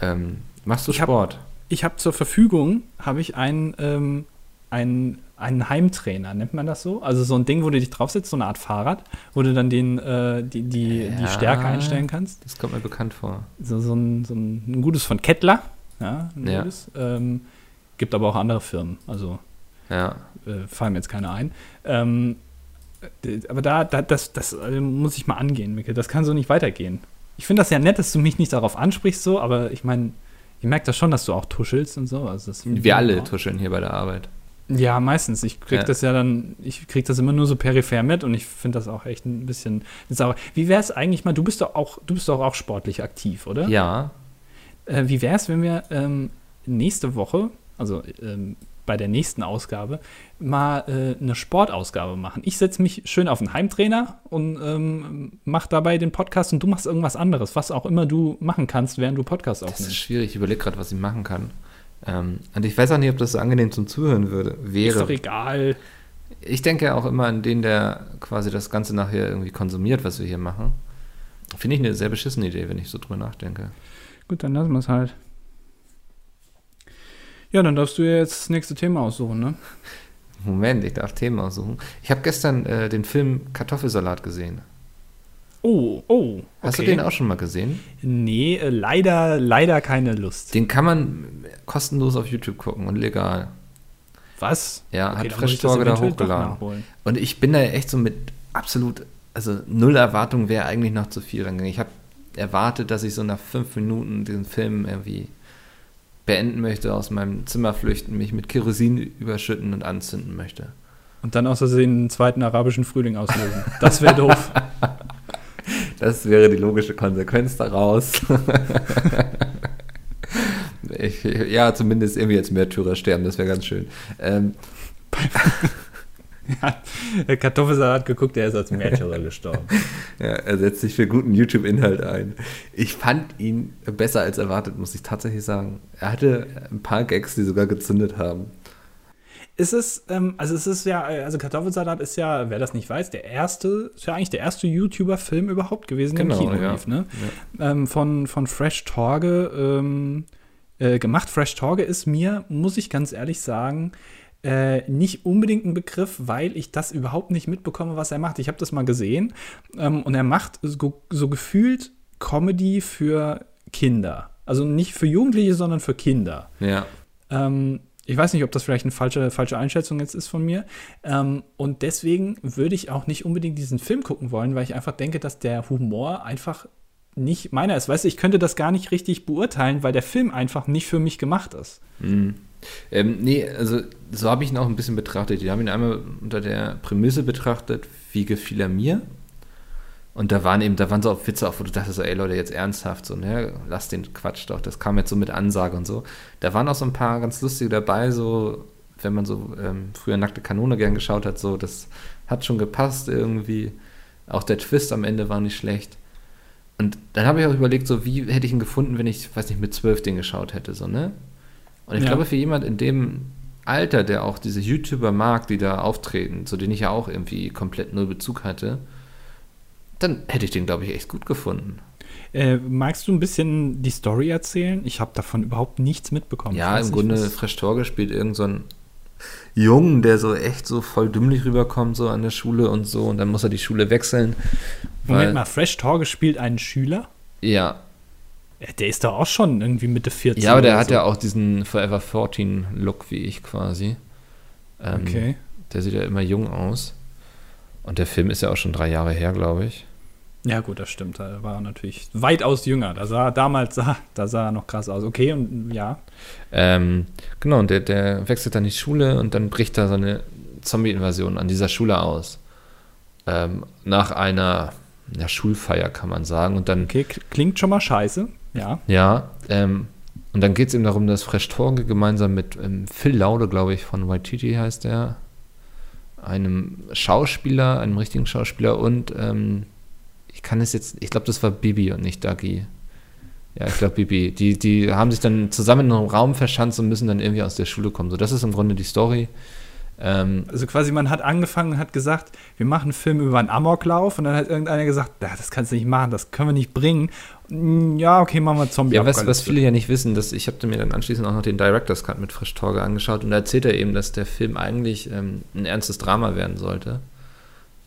Ähm, machst du Ich hab- Sport? Ich habe zur Verfügung, habe ich einen, ähm, einen, einen Heimtrainer, nennt man das so? Also so ein Ding, wo du dich draufsetzt, so eine Art Fahrrad, wo du dann den, äh, die, die, die Ja. Stärke einstellen kannst. Das kommt mir bekannt vor. So, so, ein, so ein, ein gutes von Kettler. Ja, ein Ja. Ähm, gibt aber auch andere Firmen. Also Ja. äh, fallen mir jetzt keine ein. Ähm, aber da, da das, das äh, muss ich mal angehen, Mikkel. Das kann so nicht weitergehen. Ich finde das ja nett, dass du mich nicht darauf ansprichst, so, aber ich meine, ich merke das schon, dass du auch tuschelst und so. Also Wir alle tuscheln hier bei der Arbeit. Ja, meistens. Ich krieg Ja. das ja dann, ich krieg das immer nur so peripher mit und ich finde das auch echt ein bisschen sauer. Wie wäre es eigentlich mal, du bist doch auch, du bist doch auch sportlich aktiv, oder? Ja. Äh, wie wäre es, wenn wir ähm, nächste Woche, also ähm, bei der nächsten Ausgabe, mal äh, eine Sportausgabe machen? Ich setze mich schön auf den Heimtrainer und ähm, mach dabei den Podcast und du machst irgendwas anderes, was auch immer du machen kannst, während du Podcast Das ist aufnimmst. schwierig. Ich überlege gerade, was ich machen kann. Ähm, und ich weiß auch nicht, ob das so angenehm zum Zuhören würde, Ist wäre. doch egal. Ich denke auch immer an den, der quasi das Ganze nachher irgendwie konsumiert, was wir hier machen. Finde ich eine sehr beschissene Idee, wenn ich so drüber nachdenke. Gut, dann lassen wir es halt. Ja, dann darfst du ja jetzt das nächste Thema aussuchen, ne? Moment, ich darf Themen aussuchen. Ich habe gestern äh, den Film Kartoffelsalat gesehen. Oh, oh. Hast du okay. den auch schon mal gesehen? Nee, äh, leider, leider keine Lust. Den kann man kostenlos auf YouTube gucken und legal. Was? Ja, hat Fresh ich das Torge da hochgeladen. Und ich bin da echt so mit absolut, also null Erwartung wäre eigentlich noch zu viel rangegangen. Ich habe erwartet, dass ich so nach fünf Minuten diesen Film irgendwie beenden möchte, aus meinem Zimmer flüchten, mich mit Kerosin überschütten und anzünden möchte. Und dann aus Versehen einen zweiten arabischen Frühling auslösen. Das wäre doof. Das wäre die logische Konsequenz daraus. ich, ja, zumindest irgendwie als Märtyrer sterben, das wäre ganz schön. Ähm, Der Kartoffelsalat hat geguckt, der ist als Märtyrer gestorben. ja, er setzt sich für guten YouTube-Inhalt ein. Ich fand ihn besser als erwartet, muss ich tatsächlich sagen. Er hatte ein paar Gags, die sogar gezündet haben. Ist es, ähm, also es ist ja, also Kartoffelsalat ist ja, wer das nicht weiß, der erste, ist ja eigentlich der erste YouTuber-Film überhaupt gewesen, der im Genau, Kino ja. lief, ne? ähm, von, von Fresh Torge ähm, äh, gemacht. Fresh Torge ist mir, muss ich ganz ehrlich sagen, äh, nicht unbedingt ein Begriff, weil ich das überhaupt nicht mitbekomme, was er macht. Ich habe das mal gesehen ähm, und er macht so, so gefühlt Comedy für Kinder. Also nicht für Jugendliche, sondern für Kinder. Ja. Ähm, ich weiß nicht, ob das vielleicht eine falsche, falsche Einschätzung jetzt ist von mir. Ähm, und deswegen würde ich auch nicht unbedingt diesen Film gucken wollen, weil ich einfach denke, dass der Humor einfach nicht meiner ist. Weißt du, ich könnte das gar nicht richtig beurteilen, weil der Film einfach nicht für mich gemacht ist. Mhm. Ähm, nee, also so habe ich ihn auch ein bisschen betrachtet. Ich habe ihn einmal unter der Prämisse betrachtet, wie gefiel er mir. Und da waren eben, da waren so auch Witze auf, wo du dachtest, so, ey Leute, jetzt ernsthaft, so, ne, lass den Quatsch doch. Das kam jetzt so mit Ansage und so. Da waren auch so ein paar ganz lustige dabei, so, wenn man so ähm, früher Nackte Kanone gern geschaut hat, so, das hat schon gepasst irgendwie. Auch der Twist am Ende war nicht schlecht. Und dann habe ich auch überlegt, so, wie hätte ich ihn gefunden, wenn ich, weiß nicht, mit zwölf den geschaut hätte, so, ne? Und ich Ja. glaube, für jemand in dem Alter, der auch diese YouTuber mag, die da auftreten, zu denen ich ja auch irgendwie komplett null Bezug hatte, dann hätte ich den, glaube ich, echt gut gefunden. Äh, magst du ein bisschen die Story erzählen? Ich habe davon überhaupt nichts mitbekommen. Ja, im nicht, Grunde, was- Fresh Torge spielt irgend so ein Jungen, der so echt so voll dümmlich rüberkommt, so an der Schule und so, und dann muss er die Schule wechseln. Moment weil- mal, Fresh Torge spielt einen Schüler? Ja, Der ist doch auch schon irgendwie Mitte 40. ja, aber der hat so. ja auch diesen Forever 14 Look wie ich quasi. Ähm, Okay. Der sieht ja immer jung aus. Und der Film ist ja auch schon drei Jahre her, glaube ich. Ja, gut, das stimmt. Da war er natürlich weitaus jünger. Da sah damals sah, da sah er noch krass aus. Okay, und ja. Ähm, genau, und der, der wechselt dann die Schule und dann bricht da so eine Zombie-Invasion an dieser Schule aus. Ähm, nach einer ja, Schulfeier, kann man sagen. Und dann, Okay, klingt schon mal scheiße. Ja. ja, ähm, und dann geht es eben darum, dass Fresh Torge gemeinsam mit ähm, Phil Laude, glaube ich, von Waititi heißt er, einem Schauspieler, einem richtigen Schauspieler und ähm, ich kann es jetzt, ich glaube, das war Bibi und nicht Dagi. Ja, ich glaube, Bibi. Die, die haben sich dann zusammen in einem Raum verschanzt und müssen dann irgendwie aus der Schule kommen. So, das ist im Grunde die Story. Ähm, also quasi, man hat angefangen und hat gesagt, wir machen einen Film über einen Amoklauf und dann hat irgendeiner gesagt, das kannst du nicht machen, das können wir nicht bringen. Mm, ja, okay, machen wir Zombie. Ja, was, was viele ja nicht wissen, dass ich habe mir dann anschließend auch noch den Director's Cut mit Frisch Torge angeschaut und da erzählt er eben, dass der Film eigentlich ähm, ein ernstes Drama werden sollte.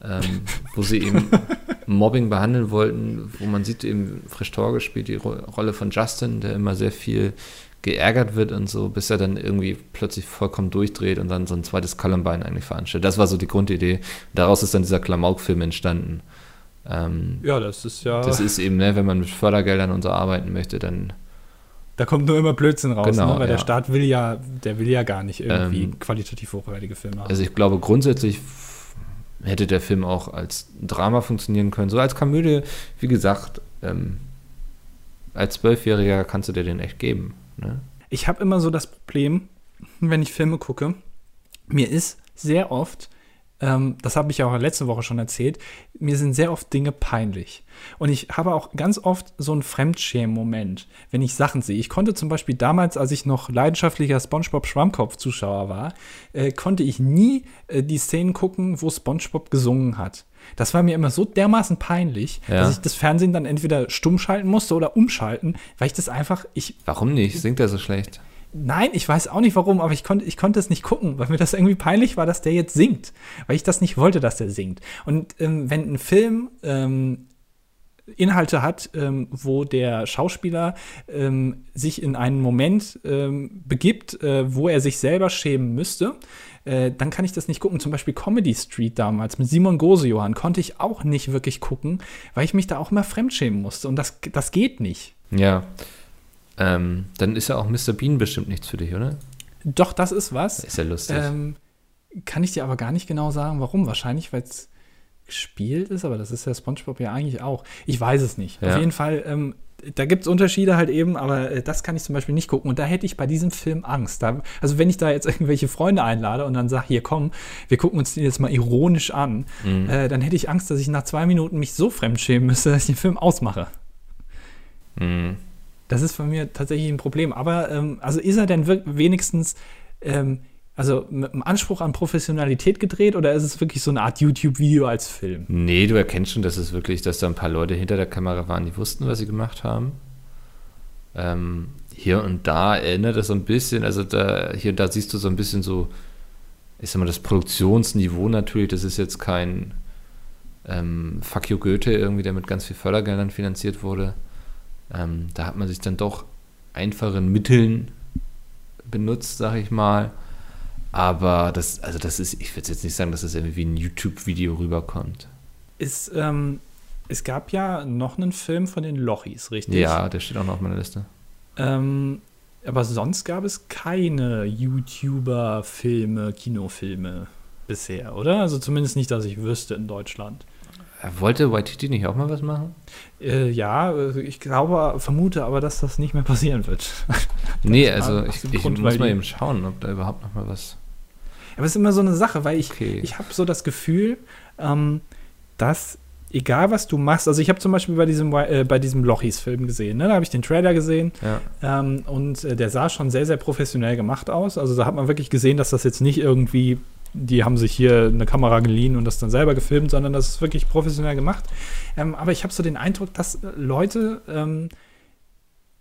Ähm, wo sie eben Mobbing behandeln wollten, wo man sieht eben, Frisch Torge spielt die Ro Rolle von Justin, der immer sehr viel geärgert wird und so, bis er dann irgendwie plötzlich vollkommen durchdreht und dann so ein zweites Columbine eigentlich veranstaltet. Das war so die Grundidee. Daraus ist dann dieser Klamauk-Film entstanden. Ähm, ja, das ist ja. Das ist eben, ne, wenn man mit Fördergeldern und so arbeiten möchte, dann. Da kommt nur immer Blödsinn raus, genau, ne? weil ja. der Staat will ja, der will ja gar nicht irgendwie ähm, qualitativ hochwertige Filme haben. Also ich glaube grundsätzlich hätte der Film auch als Drama funktionieren können. So als Komödie, wie gesagt, ähm, als Zwölfjähriger kannst du dir den echt geben. Ne? Ich habe immer so das Problem, wenn ich Filme gucke, mir ist sehr oft, ähm, das habe ich ja auch letzte Woche schon erzählt, mir sind sehr oft Dinge peinlich. Und ich habe auch ganz oft so einen Fremdschämen-Moment, wenn ich Sachen sehe. Ich konnte zum Beispiel damals, als ich noch leidenschaftlicher SpongeBob-Schwammkopf-Zuschauer war, äh, konnte ich nie äh, die Szenen gucken, wo SpongeBob gesungen hat. Das war mir immer so dermaßen peinlich, ja. dass ich das Fernsehen dann entweder stumm schalten musste oder umschalten, weil ich das einfach. Ich, warum nicht? Singt er so schlecht? Nein, ich weiß auch nicht warum, aber ich konnte, ich konnte es nicht gucken, weil mir das irgendwie peinlich war, dass der jetzt singt. Weil ich das nicht wollte, dass der singt. Und ähm, wenn ein Film ähm, Inhalte hat, ähm, wo der Schauspieler ähm, sich in einen Moment ähm, begibt, äh, wo er sich selber schämen müsste, äh, dann kann ich das nicht gucken. Zum Beispiel Comedy Street damals mit Simon Gosejohann konnte ich auch nicht wirklich gucken, weil ich mich da auch immer fremdschämen musste. Und das, das geht nicht. Ja. Ähm, dann ist ja auch Mr. Bean bestimmt nichts für dich, oder? Doch, das ist was. Ist ja lustig. Ähm, kann ich dir aber gar nicht genau sagen, warum. Wahrscheinlich, weil es gespielt ist, aber das ist ja SpongeBob ja eigentlich auch. Ich weiß es nicht. Ja. Auf jeden Fall ähm, da gibt es Unterschiede halt eben, aber äh, das kann ich zum Beispiel nicht gucken. Und da hätte ich bei diesem Film Angst. Da, also wenn ich da jetzt irgendwelche Freunde einlade und dann sage, hier komm, wir gucken uns den jetzt mal ironisch an, mhm. äh, dann hätte ich Angst, dass ich nach zwei Minuten mich so fremdschämen müsste, dass ich den Film ausmache. Mhm. Das ist von mir tatsächlich ein Problem. Aber ähm, also ist er denn wenigstens ähm, also mit einem Anspruch an Professionalität gedreht oder ist es wirklich so eine Art YouTube-Video als Film? Nee, du erkennst schon, dass es wirklich, dass da ein paar Leute hinter der Kamera waren, die wussten, was sie gemacht haben. Ähm, hier und da erinnert es so ein bisschen, also da, hier und da siehst du so ein bisschen so, ich sag mal, das Produktionsniveau natürlich, das ist jetzt kein ähm, Fuck you Goethe irgendwie, der mit ganz viel Fördergeldern finanziert wurde. Ähm, da hat man sich dann doch einfachen Mitteln benutzt, sag ich mal aber das, also das ist, ich würde jetzt nicht sagen, dass das irgendwie wie ein YouTube-Video rüberkommt. Ist, ähm, es gab ja noch einen Film von den Lochis, richtig? Ja, der steht auch noch auf meiner Liste. Ähm, aber sonst gab es keine YouTuber-Filme, Kinofilme bisher, oder? Also zumindest nicht, dass ich wüsste in Deutschland. Wollte Waititi nicht auch mal was machen? Äh, ja, ich glaube, vermute aber, dass das nicht mehr passieren wird. nee, also ich, ich muss mal eben schauen, ob da überhaupt noch mal was aber es ist immer so eine Sache, weil ich, okay. ich habe so das Gefühl, ähm, dass egal was du machst, also ich habe zum Beispiel bei diesem, äh, bei diesem Lochis-Film gesehen, ne? da habe ich den Trailer gesehen ja. ähm, und äh, der sah schon sehr, sehr professionell gemacht aus. Also da hat man wirklich gesehen, dass das jetzt nicht irgendwie, die haben sich hier eine Kamera geliehen und das dann selber gefilmt, sondern das ist wirklich professionell gemacht. Ähm, aber ich habe so den Eindruck, dass Leute ähm,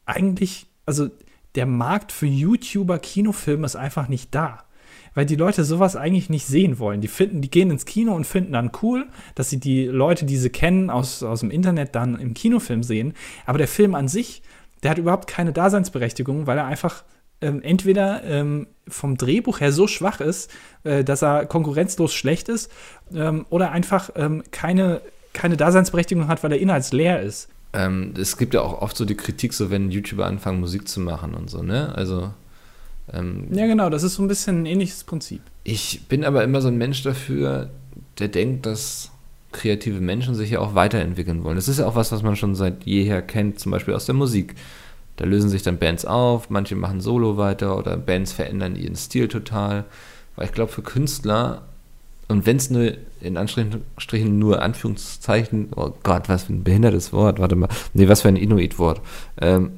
eigentlich, also der Markt für YouTuber-Kinofilme ist einfach nicht da weil die Leute sowas eigentlich nicht sehen wollen. Die finden, die gehen ins Kino und finden dann cool, dass sie die Leute, die sie kennen aus, aus dem Internet, dann im Kinofilm sehen. Aber der Film an sich, der hat überhaupt keine Daseinsberechtigung, weil er einfach ähm, entweder ähm, vom Drehbuch her so schwach ist, äh, dass er konkurrenzlos schlecht ist, ähm, oder einfach ähm, keine, keine Daseinsberechtigung hat, weil er inhaltsleer ist. Ähm, es gibt ja auch oft so die Kritik, so wenn YouTuber anfangen, Musik zu machen und so, ne? Also ähm, ja, genau, das ist so ein bisschen ein ähnliches Prinzip. Ich bin aber immer so ein Mensch dafür, der denkt, dass kreative Menschen sich ja auch weiterentwickeln wollen. Das ist ja auch was, was man schon seit jeher kennt, zum Beispiel aus der Musik. Da lösen sich dann Bands auf, manche machen Solo weiter oder Bands verändern ihren Stil total. Weil ich glaube, für Künstler und wenn es nur in Anführungsstrichen nur Anführungszeichen, oh Gott, was für ein behindertes Wort, warte mal, nee, was für ein Inuit-Wort. Ähm,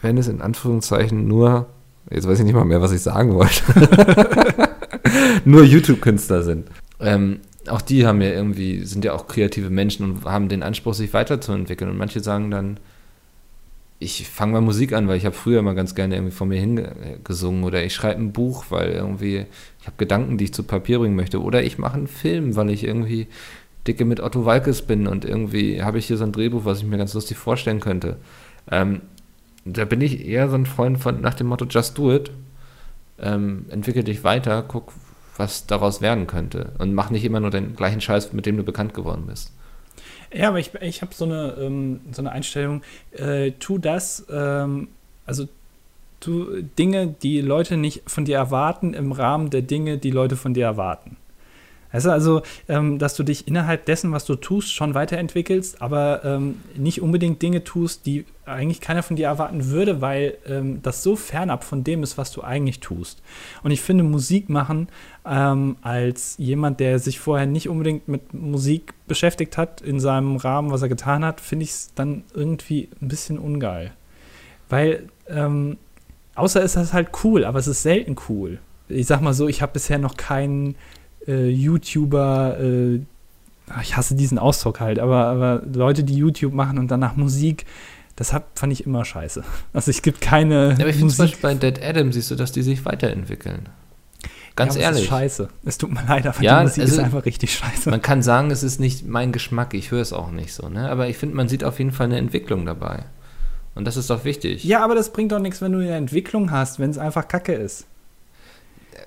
wenn es in Anführungszeichen nur, jetzt weiß ich nicht mal mehr, was ich sagen wollte, nur YouTube-Künstler sind. Ähm, auch die haben ja irgendwie, sind ja auch kreative Menschen und haben den Anspruch, sich weiterzuentwickeln. Und manche sagen dann, ich fange mal Musik an, weil ich habe früher mal ganz gerne irgendwie vor mir hingesungen oder ich schreibe ein Buch, weil irgendwie ich habe Gedanken, die ich zu Papier bringen möchte oder ich mache einen Film, weil ich irgendwie dicke mit Otto Walkes bin und irgendwie habe ich hier so ein Drehbuch, was ich mir ganz lustig vorstellen könnte. Ähm, da bin ich eher so ein Freund von nach dem Motto Just Do It. Ähm, entwickel dich weiter, guck, was daraus werden könnte und mach nicht immer nur den gleichen Scheiß, mit dem du bekannt geworden bist. Ja, aber ich, ich habe so, eine, ähm, so eine Einstellung, äh, tu das, ähm, also tu Dinge, die Leute nicht von dir erwarten, im Rahmen der Dinge, die Leute von dir erwarten. Weißt du, also, ähm, dass du dich innerhalb dessen, was du tust, schon weiterentwickelst, aber ähm, nicht unbedingt Dinge tust, die eigentlich keiner von dir erwarten würde, weil ähm, das so fernab von dem ist, was du eigentlich tust. Und ich finde, Musik machen ähm, als jemand, der sich vorher nicht unbedingt mit Musik beschäftigt hat, in seinem Rahmen, was er getan hat, finde ich es dann irgendwie ein bisschen ungeil. Weil, ähm, außer ist das halt cool, aber es ist selten cool. Ich sag mal so, ich habe bisher noch keinen äh, YouTuber, äh, ich hasse diesen Ausdruck halt, aber, aber Leute, die YouTube machen und danach Musik, das hab, fand ich immer scheiße. Also es gibt keine. Ja, aber ich finde zum Beispiel bei Dead Adam siehst du, dass die sich weiterentwickeln. Ganz ja, ehrlich. Es ist scheiße. Es tut mir leid, aber ja, die Musik also, ist einfach richtig scheiße. Man kann sagen, es ist nicht mein Geschmack, ich höre es auch nicht so, ne? Aber ich finde, man sieht auf jeden Fall eine Entwicklung dabei. Und das ist doch wichtig. Ja, aber das bringt doch nichts, wenn du eine Entwicklung hast, wenn es einfach Kacke ist.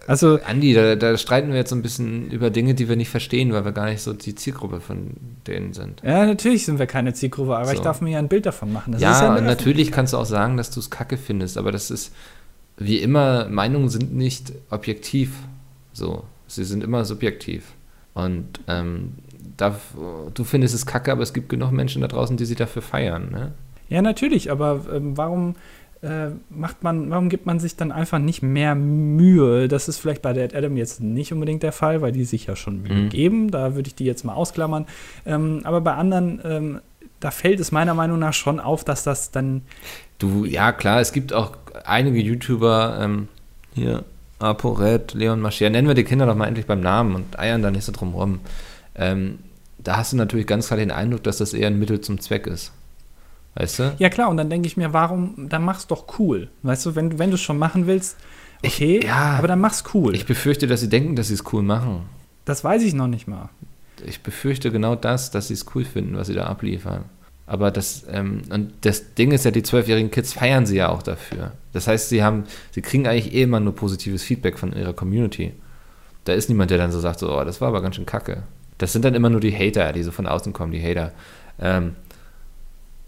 Also, Andi, da, da, streiten wir jetzt so ein bisschen über Dinge, die wir nicht verstehen, weil wir gar nicht so die Zielgruppe von denen sind. Ja, natürlich sind wir keine Zielgruppe, aber so. ich darf mir ja ein Bild davon machen. Das ja, ja natürlich kannst du auch sagen, dass du es kacke findest, aber das ist, wie immer, Meinungen sind nicht objektiv. So, sie sind immer subjektiv. Und ähm, da, du findest es kacke, aber es gibt genug Menschen da draußen, die sie dafür feiern. Ne? Ja, natürlich, aber ähm, warum äh, macht man, warum gibt man sich dann einfach nicht mehr Mühe? Das ist vielleicht bei Dead Adam jetzt nicht unbedingt der Fall, weil die sich ja schon Mühe mhm. geben. Da würde ich die jetzt mal ausklammern. Ähm, aber bei anderen, ähm, da fällt es meiner Meinung nach schon auf, dass das dann. Du, ja, klar, es gibt auch einige YouTuber, ähm, hier, ApoRed, Leon Mascher, nennen wir die Kinder doch mal endlich beim Namen und eiern da nicht so drum rum. Ähm, da hast du natürlich ganz klar den Eindruck, dass das eher ein Mittel zum Zweck ist. Weißt du? Ja, klar, und dann denke ich mir, warum, dann mach's doch cool. Weißt du, wenn, wenn du es schon machen willst, okay, ich, ja, aber dann mach's cool. Ich befürchte, dass sie denken, dass sie es cool machen. Das weiß ich noch nicht mal. Ich befürchte genau das, dass sie es cool finden, was sie da abliefern. Aber das, ähm, und das Ding ist ja, die zwölfjährigen Kids feiern sie ja auch dafür. Das heißt, sie haben, sie kriegen eigentlich eh immer nur positives Feedback von ihrer Community. Da ist niemand, der dann so sagt, so, oh, das war aber ganz schön kacke. Das sind dann immer nur die Hater, die so von außen kommen, die Hater. Ähm,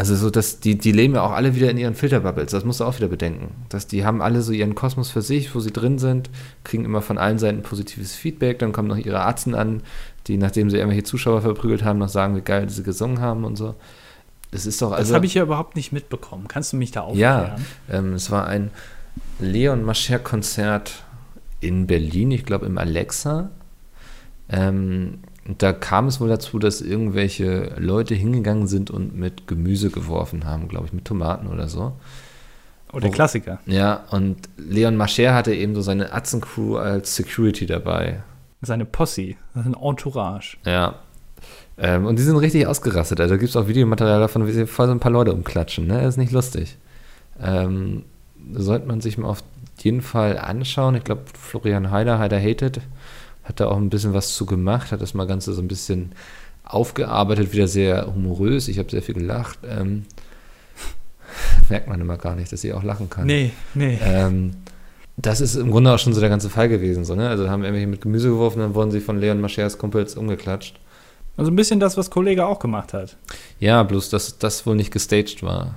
also so, dass die, die leben ja auch alle wieder in ihren Filterbubbles, das musst du auch wieder bedenken. Dass die haben alle so ihren Kosmos für sich, wo sie drin sind, kriegen immer von allen Seiten positives Feedback, dann kommen noch ihre Arzen an, die, nachdem sie irgendwelche Zuschauer verprügelt haben, noch sagen, wie geil sie gesungen haben und so. Das ist doch also. Das habe ich ja überhaupt nicht mitbekommen. Kannst du mich da aufklären? Ja, ähm, es war ein Leon Mascher-Konzert in Berlin, ich glaube im Alexa. Ähm, und da kam es wohl dazu, dass irgendwelche Leute hingegangen sind und mit Gemüse geworfen haben, glaube ich, mit Tomaten oder so. Oh, der Klassiker. Ja, und Leon Mascher hatte eben so seine Atzencrew als Security dabei. Seine Posse, ein Entourage. Ja. Ähm, und die sind richtig ausgerastet. Also gibt es auch Videomaterial davon, wie sie voll so ein paar Leute umklatschen. Ne? Das ist nicht lustig. Ähm, sollte man sich mal auf jeden Fall anschauen. Ich glaube, Florian Heider, Heider Hated, hat da auch ein bisschen was zu gemacht, hat das mal Ganze so ein bisschen aufgearbeitet, wieder sehr humorös. Ich habe sehr viel gelacht. Ähm, merkt man immer gar nicht, dass sie auch lachen kann. Nee, nee. Ähm, das ist im Grunde auch schon so der ganze Fall gewesen. So, ne? Also haben irgendwelche mit Gemüse geworfen, dann wurden sie von Leon Maschers Kumpels umgeklatscht. Also ein bisschen das, was Kollege auch gemacht hat. Ja, bloß dass das wohl nicht gestaged war.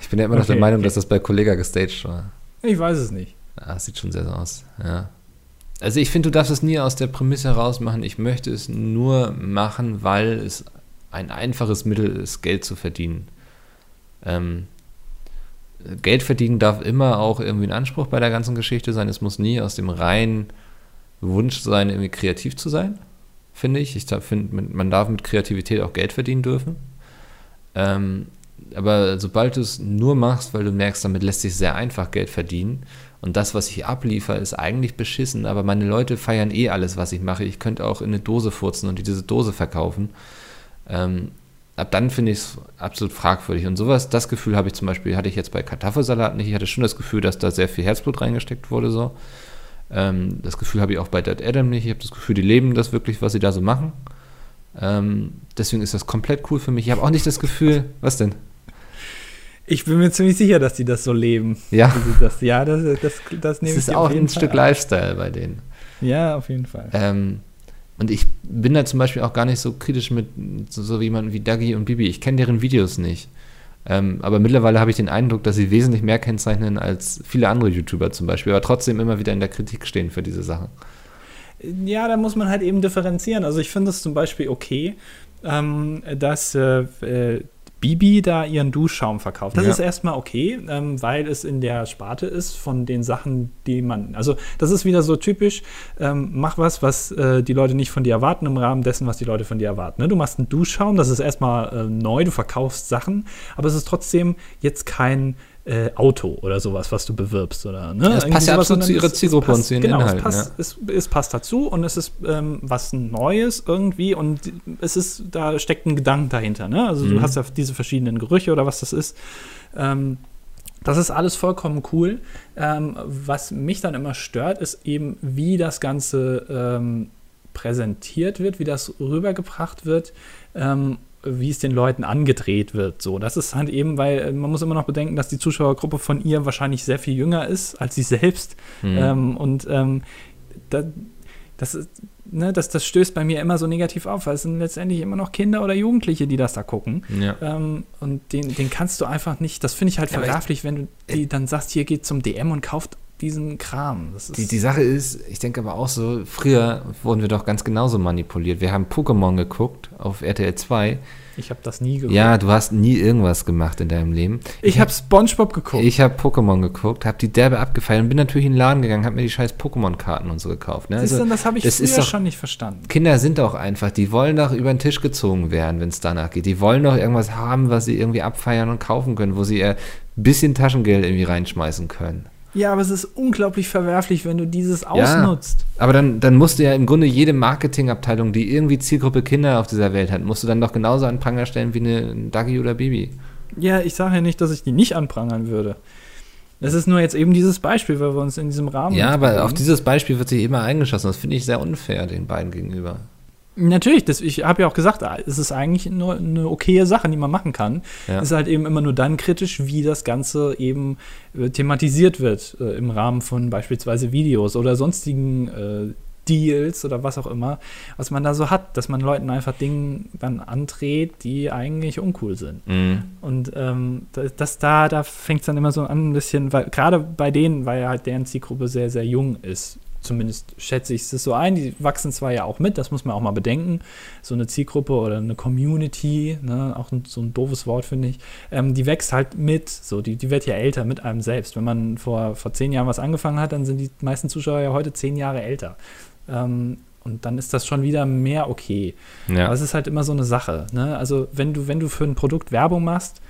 Ich bin ja immer noch okay, der Meinung, okay. dass das bei Kollega gestaged war. Ich weiß es nicht. Ah, sieht schon sehr so aus, ja. Also ich finde, du darfst es nie aus der Prämisse heraus machen, ich möchte es nur machen, weil es ein einfaches Mittel ist, Geld zu verdienen. Ähm, Geld verdienen darf immer auch irgendwie ein Anspruch bei der ganzen Geschichte sein. Es muss nie aus dem rein Wunsch sein, irgendwie kreativ zu sein, finde ich. Ich finde, man darf mit Kreativität auch Geld verdienen dürfen. Ähm, aber sobald du es nur machst, weil du merkst, damit lässt sich sehr einfach Geld verdienen und das, was ich abliefere, ist eigentlich beschissen, aber meine Leute feiern eh alles, was ich mache. Ich könnte auch in eine Dose furzen und diese Dose verkaufen. Ähm, ab dann finde ich es absolut fragwürdig. Und sowas, das Gefühl habe ich zum Beispiel, hatte ich jetzt bei Kartoffelsalat nicht. Ich hatte schon das Gefühl, dass da sehr viel Herzblut reingesteckt wurde. So. Ähm, das Gefühl habe ich auch bei Dead Adam nicht. Ich habe das Gefühl, die leben das wirklich, was sie da so machen. Ähm, deswegen ist das komplett cool für mich. Ich habe auch nicht das Gefühl, was denn? Ich bin mir ziemlich sicher, dass die das so leben. Ja. Das, ja, das, das, das nehme das ich ist auch ein Fall Stück an. Lifestyle bei denen. Ja, auf jeden Fall. Ähm, und ich bin da zum Beispiel auch gar nicht so kritisch mit so, so jemandem wie Dagi und Bibi. Ich kenne deren Videos nicht. Ähm, aber mittlerweile habe ich den Eindruck, dass sie wesentlich mehr kennzeichnen als viele andere YouTuber zum Beispiel, aber trotzdem immer wieder in der Kritik stehen für diese Sachen. Ja, da muss man halt eben differenzieren. Also ich finde es zum Beispiel okay, ähm, dass äh, äh Bibi da ihren Duschschaum verkauft. Das ja. ist erstmal okay, ähm, weil es in der Sparte ist von den Sachen, die man. Also, das ist wieder so typisch. Ähm, mach was, was äh, die Leute nicht von dir erwarten, im Rahmen dessen, was die Leute von dir erwarten. Ne? Du machst einen Duschschaum, das ist erstmal äh, neu, du verkaufst Sachen, aber es ist trotzdem jetzt kein äh, Auto oder sowas, was du bewirbst. Oder, ne? Das passt ja absolut zu ihrer Zielgruppe passt, und zu ihren genau, Inhalten. Es passt, ja. es, es, passt dazu und es ist ähm, was Neues irgendwie und es ist, da steckt ein Gedanke dahinter. Ne? Also mhm. du hast ja diese verschiedenen Gerüche oder was das ist. Ähm, das ist alles vollkommen cool. Ähm, was mich dann immer stört, ist eben, wie das Ganze ähm, präsentiert wird, wie das rübergebracht wird. Ähm, wie es den Leuten angedreht wird. So, das ist halt eben, weil äh, man muss immer noch bedenken, dass die Zuschauergruppe von ihr wahrscheinlich sehr viel jünger ist als sie selbst. Mhm. Ähm, und ähm, da, das, ist, ne, das, das stößt bei mir immer so negativ auf, weil es sind letztendlich immer noch Kinder oder Jugendliche, die das da gucken. Ja. Ähm, und den, den kannst du einfach nicht, das finde ich halt ja, verwerflich, wenn du die dann sagst, hier geht zum DM und kauft diesen Kram. die, die Sache ist, ich denke aber auch so, früher wurden wir doch ganz genauso manipuliert. Wir haben Pokémon geguckt auf RTL 2. Ich habe das nie geguckt. Ja, du hast nie irgendwas gemacht in deinem Leben. Ich, ich habe SpongeBob geguckt. Ich habe Pokémon geguckt, habe die derbe abgefeiert und bin natürlich in den Laden gegangen, habe mir die scheiß Pokémon-Karten und so gekauft. Ne? Also, das habe ich das früher doch, schon nicht verstanden. Kinder sind doch einfach, die wollen doch über den Tisch gezogen werden, wenn es danach geht. Die wollen doch irgendwas haben, was sie irgendwie abfeiern und kaufen können, wo sie ihr bisschen Taschengeld irgendwie reinschmeißen können. Ja, aber es ist unglaublich verwerflich, wenn du dieses ausnutzt. Ja, aber dann, dann musst du ja im Grunde jede Marketingabteilung, die irgendwie Zielgruppe Kinder auf dieser Welt hat, musst du dann doch genauso an Pranger stellen wie eine Dagi oder Bibi. Ja, ich sage ja nicht, dass ich die nicht anprangern würde. Das ist nur jetzt eben dieses Beispiel, weil wir uns in diesem Rahmen. Ja, aber auf dieses Beispiel wird sich immer eingeschossen. Das finde ich sehr unfair den beiden gegenüber. Natürlich, das, ich habe ja auch gesagt, es ist eigentlich nur eine okaye Sache, die man machen kann. Ja. Es ist halt eben immer nur dann kritisch, wie das Ganze eben äh, thematisiert wird äh, im Rahmen von beispielsweise Videos oder sonstigen äh, Deals oder was auch immer, was man da so hat, dass man Leuten einfach Dinge dann andreht, die eigentlich uncool sind. Mhm. Und ähm, das da, da fängt es dann immer so an ein bisschen, weil gerade bei denen, weil ja halt deren Zielgruppe sehr, sehr jung ist, zumindest schätze ich es so ein. Die wachsen zwar ja auch mit, das muss man auch mal bedenken. So eine Zielgruppe oder eine Community, ne, auch so ein doofes Wort, finde ich, ähm, die wächst halt mit. So, die, die wird ja älter mit einem selbst. Wenn man vor, vor zehn Jahren was angefangen hat, dann sind die meisten Zuschauer ja heute zehn Jahre älter. Ähm, und dann ist das schon wieder mehr okay. Ja. Aber es ist halt immer so eine Sache. Ne? Also, wenn du, wenn du für ein Produkt Werbung machst,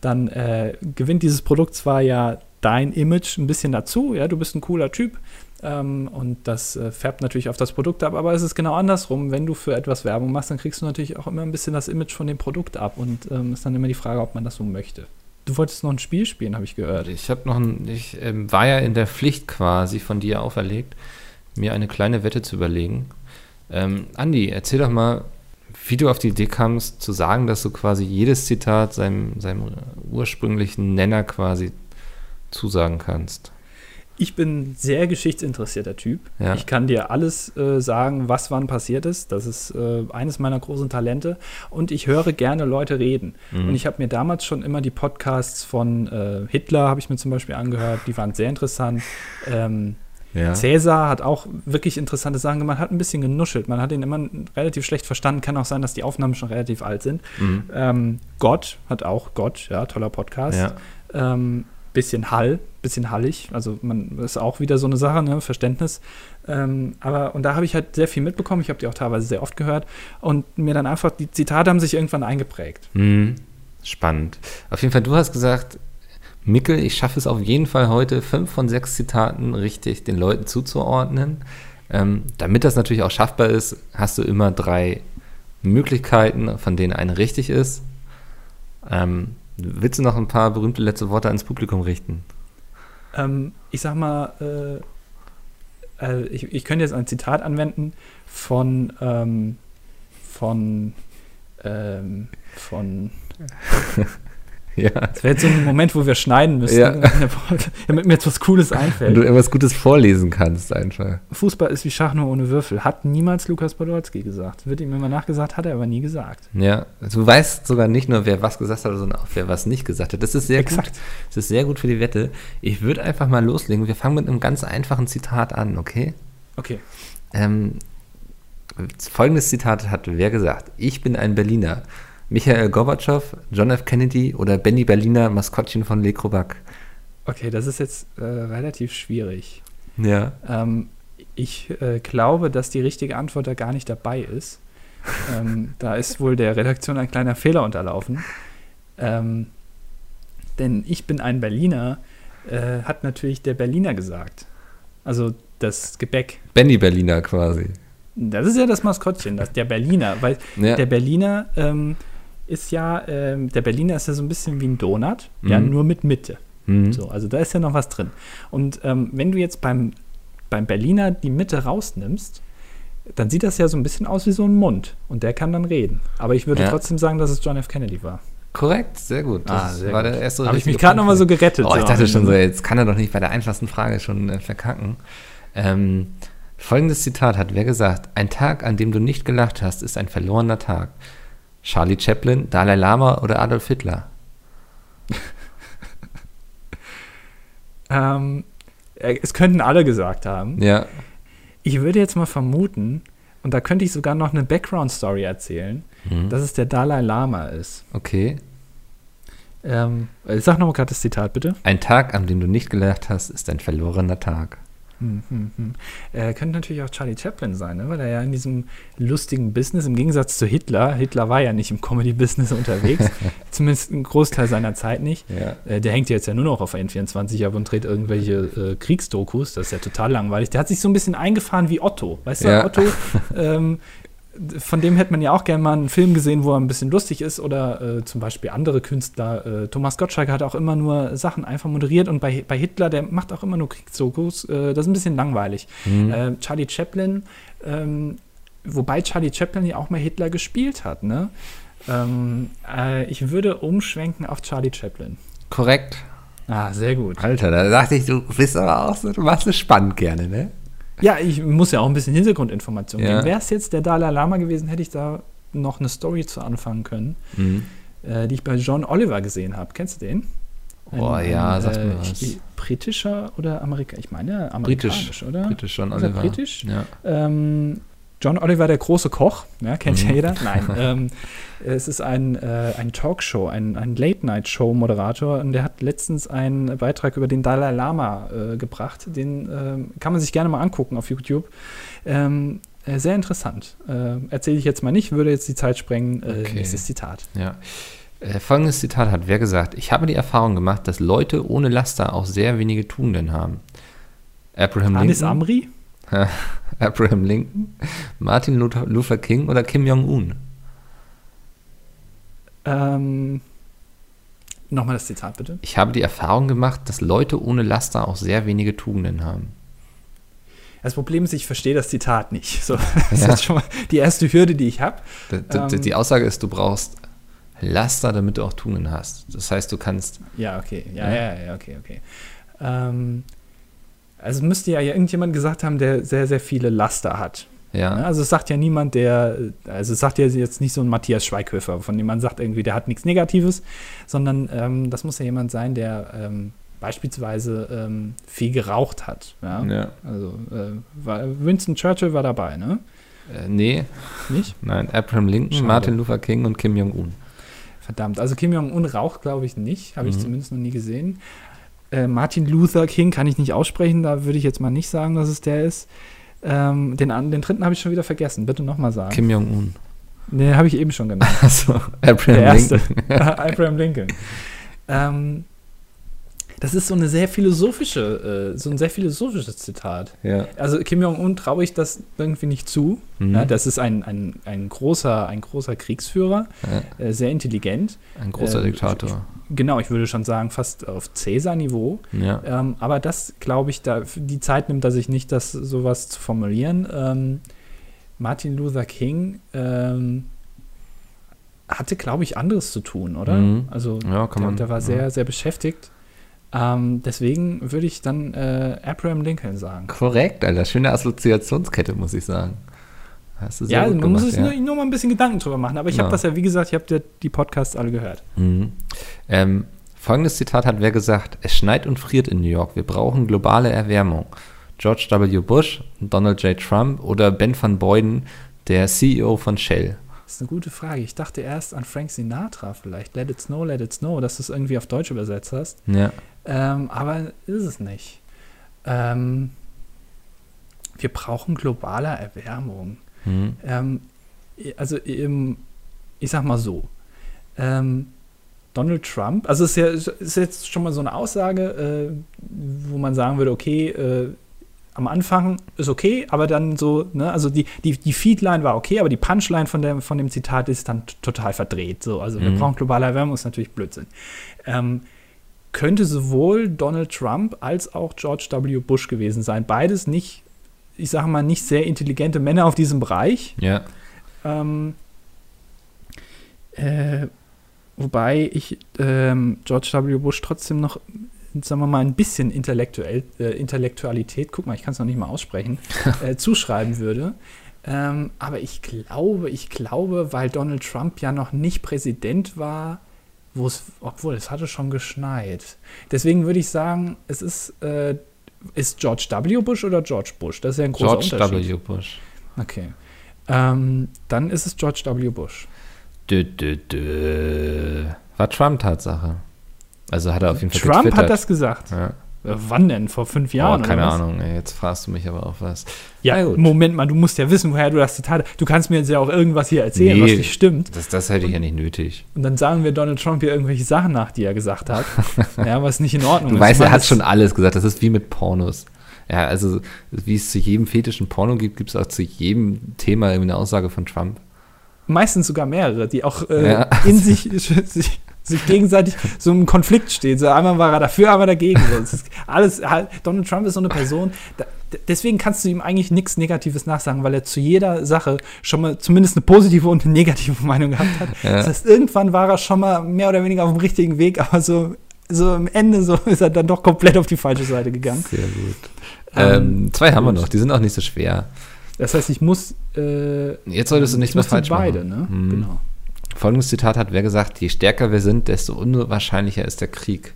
dann äh, gewinnt dieses Produkt zwar ja dein Image ein bisschen dazu, ja, du bist ein cooler Typ, ähm, und das äh, färbt natürlich auf das Produkt ab, aber es ist genau andersrum. Wenn du für etwas Werbung machst, dann kriegst du natürlich auch immer ein bisschen das Image von dem Produkt ab und ähm, ist dann immer die Frage, ob man das so möchte. Du wolltest noch ein Spiel spielen, habe ich gehört. Ich habe noch ein, ich ähm, war ja in der Pflicht quasi von dir auferlegt, mir eine kleine Wette zu überlegen. Ähm, Andi, erzähl doch mal, wie du auf die Idee kamst, zu sagen, dass du quasi jedes Zitat seinem, seinem ursprünglichen Nenner quasi zusagen kannst ich bin sehr geschichtsinteressierter Typ. Ja. Ich kann dir alles äh, sagen, was wann passiert ist. Das ist äh, eines meiner großen Talente. Und ich höre gerne Leute reden. Mhm. Und ich habe mir damals schon immer die Podcasts von äh, Hitler, habe ich mir zum Beispiel angehört. Die waren sehr interessant. Ähm, ja. Cäsar hat auch wirklich interessante Sachen gemacht, hat ein bisschen genuschelt. Man hat ihn immer relativ schlecht verstanden. Kann auch sein, dass die Aufnahmen schon relativ alt sind. Mhm. Ähm, Gott hat auch Gott, ja, toller Podcast. Ja. Ähm, bisschen Hall, bisschen hallig. Also man ist auch wieder so eine Sache, ne? Verständnis. Ähm, aber und da habe ich halt sehr viel mitbekommen. Ich habe die auch teilweise sehr oft gehört und mir dann einfach die Zitate haben sich irgendwann eingeprägt. Mhm. Spannend. Auf jeden Fall, du hast gesagt, Mickel, ich schaffe es auf jeden Fall heute, fünf von sechs Zitaten richtig den Leuten zuzuordnen. Ähm, damit das natürlich auch schaffbar ist, hast du immer drei Möglichkeiten, von denen eine richtig ist. Ähm, willst du noch ein paar berühmte letzte Worte ans Publikum richten? Ähm, ich sag mal, äh, äh, ich, ich könnte jetzt ein Zitat anwenden von, ähm, von, ähm, von Ja. Das wäre jetzt so ein Moment, wo wir schneiden müssen, ja. damit mir jetzt was Cooles einfällt. Und du irgendwas Gutes vorlesen kannst einfach. Fußball ist wie Schach nur ohne Würfel. Hat niemals Lukas Podolski gesagt. Wird ihm immer nachgesagt, hat er aber nie gesagt. Ja, du weißt sogar nicht nur, wer was gesagt hat, sondern auch, wer was nicht gesagt hat. Das ist sehr Exakt. gut. Das ist sehr gut für die Wette. Ich würde einfach mal loslegen. Wir fangen mit einem ganz einfachen Zitat an, okay? Okay. Ähm, folgendes Zitat hat wer gesagt? Ich bin ein Berliner. Michael Gorbatschow, John F. Kennedy oder Benny Berliner, Maskottchen von Le Crobac? Okay, das ist jetzt äh, relativ schwierig. Ja. Ähm, ich äh, glaube, dass die richtige Antwort da gar nicht dabei ist. ähm, da ist wohl der Redaktion ein kleiner Fehler unterlaufen. Ähm, denn ich bin ein Berliner, äh, hat natürlich der Berliner gesagt. Also das Gebäck. Benny Berliner quasi. Das ist ja das Maskottchen, das, der Berliner, weil ja. der Berliner ähm, ist ja, ähm, der Berliner ist ja so ein bisschen wie ein Donut, mhm. ja, nur mit Mitte. Mhm. So, also da ist ja noch was drin. Und ähm, wenn du jetzt beim, beim Berliner die Mitte rausnimmst, dann sieht das ja so ein bisschen aus wie so ein Mund. Und der kann dann reden. Aber ich würde ja. trotzdem sagen, dass es John F. Kennedy war. Korrekt, sehr gut. Das ah, sehr war gut. der erste Habe ich mich gerade nochmal so gerettet. Oh, ich dachte schon so, jetzt kann er doch nicht bei der einfachsten Frage schon äh, verkacken. Ähm, folgendes Zitat hat wer gesagt: Ein Tag, an dem du nicht gelacht hast, ist ein verlorener Tag. Charlie Chaplin, Dalai Lama oder Adolf Hitler? ähm, äh, es könnten alle gesagt haben. Ja. Ich würde jetzt mal vermuten, und da könnte ich sogar noch eine Background-Story erzählen, mhm. dass es der Dalai Lama ist. Okay. Ähm, sag nochmal gerade das Zitat, bitte. Ein Tag, an dem du nicht gelacht hast, ist ein verlorener Tag. Hm, hm, hm. Er könnte natürlich auch Charlie Chaplin sein, ne? weil er ja in diesem lustigen Business, im Gegensatz zu Hitler, Hitler war ja nicht im Comedy-Business unterwegs, zumindest einen Großteil seiner Zeit nicht. Ja. Äh, der hängt jetzt ja nur noch auf N24 ab und dreht irgendwelche äh, Kriegsdokus, das ist ja total langweilig. Der hat sich so ein bisschen eingefahren wie Otto, weißt du, ja. Otto ähm, von dem hätte man ja auch gerne mal einen Film gesehen, wo er ein bisschen lustig ist oder äh, zum Beispiel andere Künstler. Äh, Thomas Gottschalk hat auch immer nur Sachen einfach moderiert und bei, bei Hitler, der macht auch immer nur Kriegsdokus. Äh, das ist ein bisschen langweilig. Mhm. Äh, Charlie Chaplin, ähm, wobei Charlie Chaplin ja auch mal Hitler gespielt hat, ne? Ähm, äh, ich würde umschwenken auf Charlie Chaplin. Korrekt. Ah, sehr gut. Alter, da dachte ich, du bist aber auch so, du machst es spannend gerne, ne? Ja, ich muss ja auch ein bisschen Hintergrundinformation ja. geben. Wäre es jetzt der Dalai Lama gewesen, hätte ich da noch eine Story zu anfangen können, mhm. äh, die ich bei John Oliver gesehen habe. Kennst du den? Oh ja, sag äh, mal was. Britischer oder Amerikaner? Ich meine amerikanisch, britisch, oder? Britisch, John Oliver. britisch? Ja. Ähm, John Oliver, der große Koch, ja, kennt mhm. ja jeder. Nein, ähm, es ist ein, äh, ein Talkshow, ein, ein Late-Night-Show-Moderator und der hat letztens einen Beitrag über den Dalai Lama äh, gebracht. Den äh, kann man sich gerne mal angucken auf YouTube. Ähm, äh, sehr interessant. Äh, Erzähle ich jetzt mal nicht, würde jetzt die Zeit sprengen. Äh, okay. Nächstes Zitat. Ja. Folgendes Zitat hat wer gesagt: Ich habe die Erfahrung gemacht, dass Leute ohne Laster auch sehr wenige Tugenden haben. Abraham Anis Lincoln. Amri? Abraham Lincoln, Martin Luther King oder Kim Jong-un? Ähm, Nochmal das Zitat bitte. Ich habe die Erfahrung gemacht, dass Leute ohne Laster auch sehr wenige Tugenden haben. Das Problem ist, ich verstehe das Zitat nicht. So, das ja. ist schon mal die erste Hürde, die ich habe. Die, die, ähm, Aussage ist, du brauchst Laster, damit du auch Tugenden hast. Das heißt, du kannst. Ja, okay. Ja, ja, ja, okay, okay. Ähm, also müsste ja irgendjemand gesagt haben, der sehr, sehr viele Laster hat. Ja. Ne? Also es sagt ja niemand, der, also es sagt ja jetzt nicht so ein Matthias Schweighöfer, von dem man sagt irgendwie, der hat nichts Negatives, sondern ähm, das muss ja jemand sein, der ähm, beispielsweise ähm, viel geraucht hat. Ja. ja. Also äh, war, Winston Churchill war dabei, ne? Äh, nee. Nicht? Nein, Abraham Lincoln, Schade. Martin Luther King und Kim Jong-un. Verdammt, also Kim Jong-un raucht, glaube ich, nicht, habe ich mhm. zumindest noch nie gesehen. Äh, Martin Luther King kann ich nicht aussprechen, da würde ich jetzt mal nicht sagen, dass es der ist. Ähm, den, den dritten habe ich schon wieder vergessen. Bitte nochmal sagen. Kim Jong-un. Den habe ich eben schon genannt. Der Abraham erste. Lincoln. Abraham Lincoln. Ähm, das ist so eine sehr philosophische, äh, so ein sehr philosophisches Zitat. Ja. Also Kim Jong-un traue ich das irgendwie nicht zu. Mhm. Ja, das ist ein, ein, ein, großer, ein großer Kriegsführer, Ja, äh, sehr intelligent. ein großer Ähm, Diktator. Genau, ich würde schon sagen, fast auf Cäsar-Niveau. Ja. Ähm, aber das, glaube ich, da, die Zeit nimmt er sich nicht, das sowas zu formulieren. Ähm, Martin Luther King ähm, hatte, glaube ich, anderes zu tun, oder? Mhm. Also Ja, der, man. der war ja. sehr, sehr beschäftigt. Ähm, deswegen würde ich dann äh, Abraham Lincoln sagen. Korrekt, Alter. Schöne Assoziationskette, muss ich sagen. Hast du sehr Ja, gut man muss sich ja. nur, nur mal ein bisschen Gedanken drüber machen. Aber ich Ja. habe das ja, wie gesagt, ich habe die, die Podcasts alle gehört. Mhm. Ähm, folgendes Zitat hat wer gesagt: Es schneit und friert in New York. Wir brauchen globale Erwärmung. George W. Bush, Donald J. Trump oder Ben van Boyden, der CEO von Shell. Das ist eine gute Frage. Ich dachte erst an Frank Sinatra vielleicht. Let it snow, let it snow, dass du es irgendwie auf Deutsch übersetzt hast. Ja. Ähm, aber ist es nicht. Ähm, wir brauchen globale Erwärmung. Mhm. Ähm, also im, ich sag mal so, ähm, Donald Trump, also ist ja ist jetzt schon mal so eine Aussage, äh, wo man sagen würde, okay, äh, am Anfang ist okay, aber dann so, ne, also die, die, die Feedline war okay, aber die Punchline von dem, von dem Zitat ist dann total verdreht. So, also wir Mhm. brauchen globale Erwärmung, ist natürlich Blödsinn. Ähm, könnte sowohl Donald Trump als auch George W. Bush gewesen sein. Beides nicht, ich sage mal, nicht sehr intelligente Männer auf diesem Bereich. Ja. Ähm, äh, wobei ich ähm, George W. Bush trotzdem noch, sagen wir mal, ein bisschen Intellektuell, äh, Intellektualität, guck mal, ich kann es noch nicht mal aussprechen, äh, zuschreiben würde. Ähm, aber ich glaube, ich glaube, weil Donald Trump ja noch nicht Präsident war, wo es, obwohl es hatte schon geschneit. Deswegen würde ich sagen, es ist, äh, ist George W. Bush oder George Bush? Das ist ja ein großer George Unterschied. W. Bush. Okay. Ähm, dann ist es George W. Bush. Dö, dö, dö. War Trump Tatsache. Also hat er auf jeden Fall Trump getwittert. hat das gesagt. Ja. Wann denn? Vor fünf Jahren? oh, keine oder was? Ahnung, ey, jetzt fragst du mich aber auch was. Ja. Moment mal, du musst ja wissen, woher du das Zitat hast. Du kannst mir jetzt ja auch irgendwas hier erzählen, Nee. was nicht stimmt. Das, das hätte ich ja nicht nötig. Und dann sagen wir Donald Trump hier irgendwelche Sachen nach, die er gesagt hat. ja, was nicht in Ordnung Du ist. weißt, er hat schon alles gesagt. Das ist wie mit Pornos. Ja, also wie es zu jedem fetischen Porno gibt, gibt es auch zu jedem Thema irgendwie eine Aussage von Trump. Meistens sogar mehrere, die auch äh, Ja. in sich, sich, sich gegenseitig so im Konflikt stehen. So einmal war er dafür, einmal dagegen. So, alles, halt, Donald Trump ist so eine Person, da, deswegen kannst du ihm eigentlich nichts Negatives nachsagen, weil er zu jeder Sache schon mal zumindest eine positive und eine negative Meinung gehabt hat. Ja. Das heißt, irgendwann war er schon mal mehr oder weniger auf dem richtigen Weg, aber so, so am Ende so ist er dann doch komplett auf die falsche Seite gegangen. Sehr gut. Ähm, Ähm, zwei haben wir gut. noch, die sind auch nicht so schwer. Das heißt, ich muss. Äh, Jetzt solltest du ich nichts mehr falsch beide, machen. ne? Mhm. Genau. Folgendes Zitat hat wer gesagt, je stärker wir sind, desto unwahrscheinlicher ist der Krieg.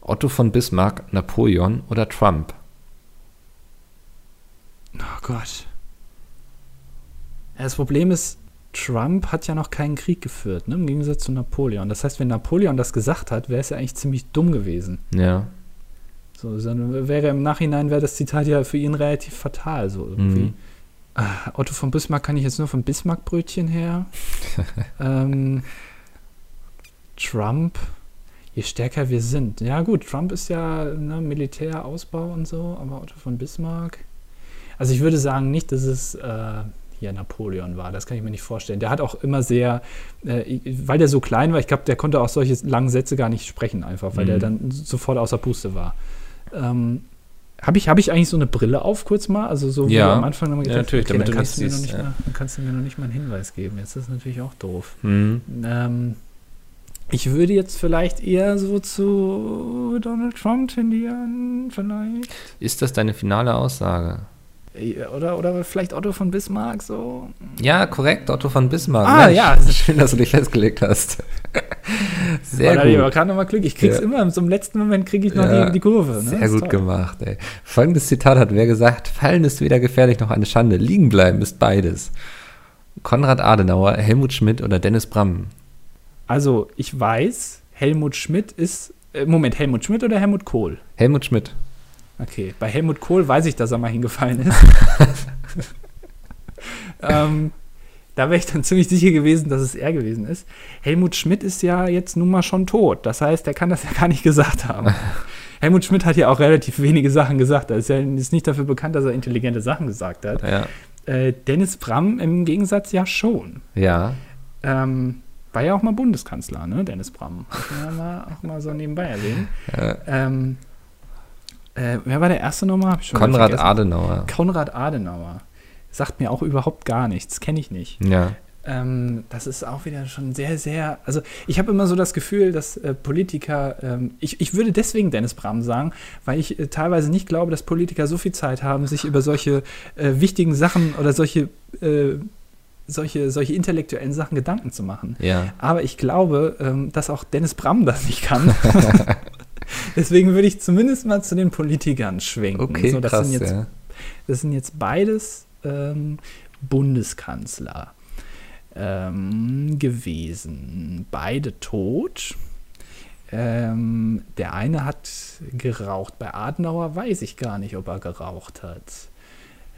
Otto von Bismarck, Napoleon oder Trump? Oh Gott. Das Problem ist, Trump hat ja noch keinen Krieg geführt, ne? im Gegensatz zu Napoleon. Das heißt, wenn Napoleon das gesagt hat, wäre es ja eigentlich ziemlich dumm gewesen. Ja. So, dann wäre im Nachhinein wäre das Zitat ja für ihn relativ fatal, so irgendwie. Mhm. Ah, Otto von Bismarck kann ich jetzt nur von Bismarck-Brötchen her. ähm, Trump, je stärker wir sind. Ja, gut, Trump ist ja ne, Militärausbau und so, aber Otto von Bismarck. Also ich würde sagen nicht, dass es äh, hier Napoleon war. Das kann ich mir nicht vorstellen. Der hat auch immer sehr, äh, weil der so klein war, ich glaube, der konnte auch solche langen Sätze gar nicht sprechen, einfach, weil Mhm. der dann sofort außer Puste war. Ähm, habe ich, hab ich eigentlich so eine Brille auf, kurz mal? Also so wie Ja. am Anfang nochmal Ja, gesagt natürlich, okay, damit dann kannst, du mir noch nicht ja. mal, dann kannst du mir noch nicht mal einen Hinweis geben. Jetzt ist das natürlich auch doof. Mhm. Ähm, ich würde jetzt vielleicht eher so zu Donald Trump tendieren, vielleicht. Ist das deine finale Aussage? Oder, oder vielleicht Otto von Bismarck so. Ja, korrekt, Otto von Bismarck. Ah, Mensch, ja. Schön, dass du dich festgelegt hast. Sehr gut. aber gerade nochmal Glück. Ich krieg's Ja. immer, zum letzten Moment kriege ich noch Ja, die, die Kurve. Ne? Sehr gut toll. gemacht, ey. Folgendes Zitat hat wer gesagt: Fallen ist weder gefährlich noch eine Schande. Liegen bleiben ist beides. Konrad Adenauer, Helmut Schmidt oder Dennis Bram? Also, ich weiß, Helmut Schmidt ist Äh, Moment, Helmut Schmidt oder Helmut Kohl? Helmut Schmidt. Okay, bei Helmut Kohl weiß ich, dass er mal hingefallen ist. ähm, da wäre ich dann ziemlich sicher gewesen, dass es er gewesen ist. Helmut Schmidt ist ja jetzt nun mal schon tot. Das heißt, er kann das ja gar nicht gesagt haben. Helmut Schmidt hat ja auch relativ wenige Sachen gesagt. Er ist ja ist nicht dafür bekannt, dass er intelligente Sachen gesagt hat. Ja. Äh, Dennis Bram im Gegensatz ja schon. Ja. Ähm, war ja auch mal Bundeskanzler, ne, Dennis Bram. Muss man ja mal, auch mal so nebenbei erwähnen. ja. Ähm, äh, wer war der erste nochmal? Konrad. Adenauer. Konrad Adenauer. Sagt mir auch überhaupt gar nichts. Kenne ich nicht. Ja. Ähm, das ist auch wieder schon sehr, sehr. Also, ich habe immer so das Gefühl, dass äh, Politiker. Ähm, ich, ich würde deswegen Dennis Bram sagen, weil ich äh, teilweise nicht glaube, dass Politiker so viel Zeit haben, sich über solche äh, wichtigen Sachen oder solche, äh, solche, solche intellektuellen Sachen Gedanken zu machen. Ja. Aber ich glaube, ähm, dass auch Dennis Bram das nicht kann. Deswegen würde ich zumindest mal zu den Politikern schwenken. Okay, so, das, krass, sind jetzt, ja. das sind jetzt beides ähm, Bundeskanzler ähm, gewesen. Beide tot. Ähm, der eine hat geraucht. Bei Adenauer weiß ich gar nicht, ob er geraucht hat.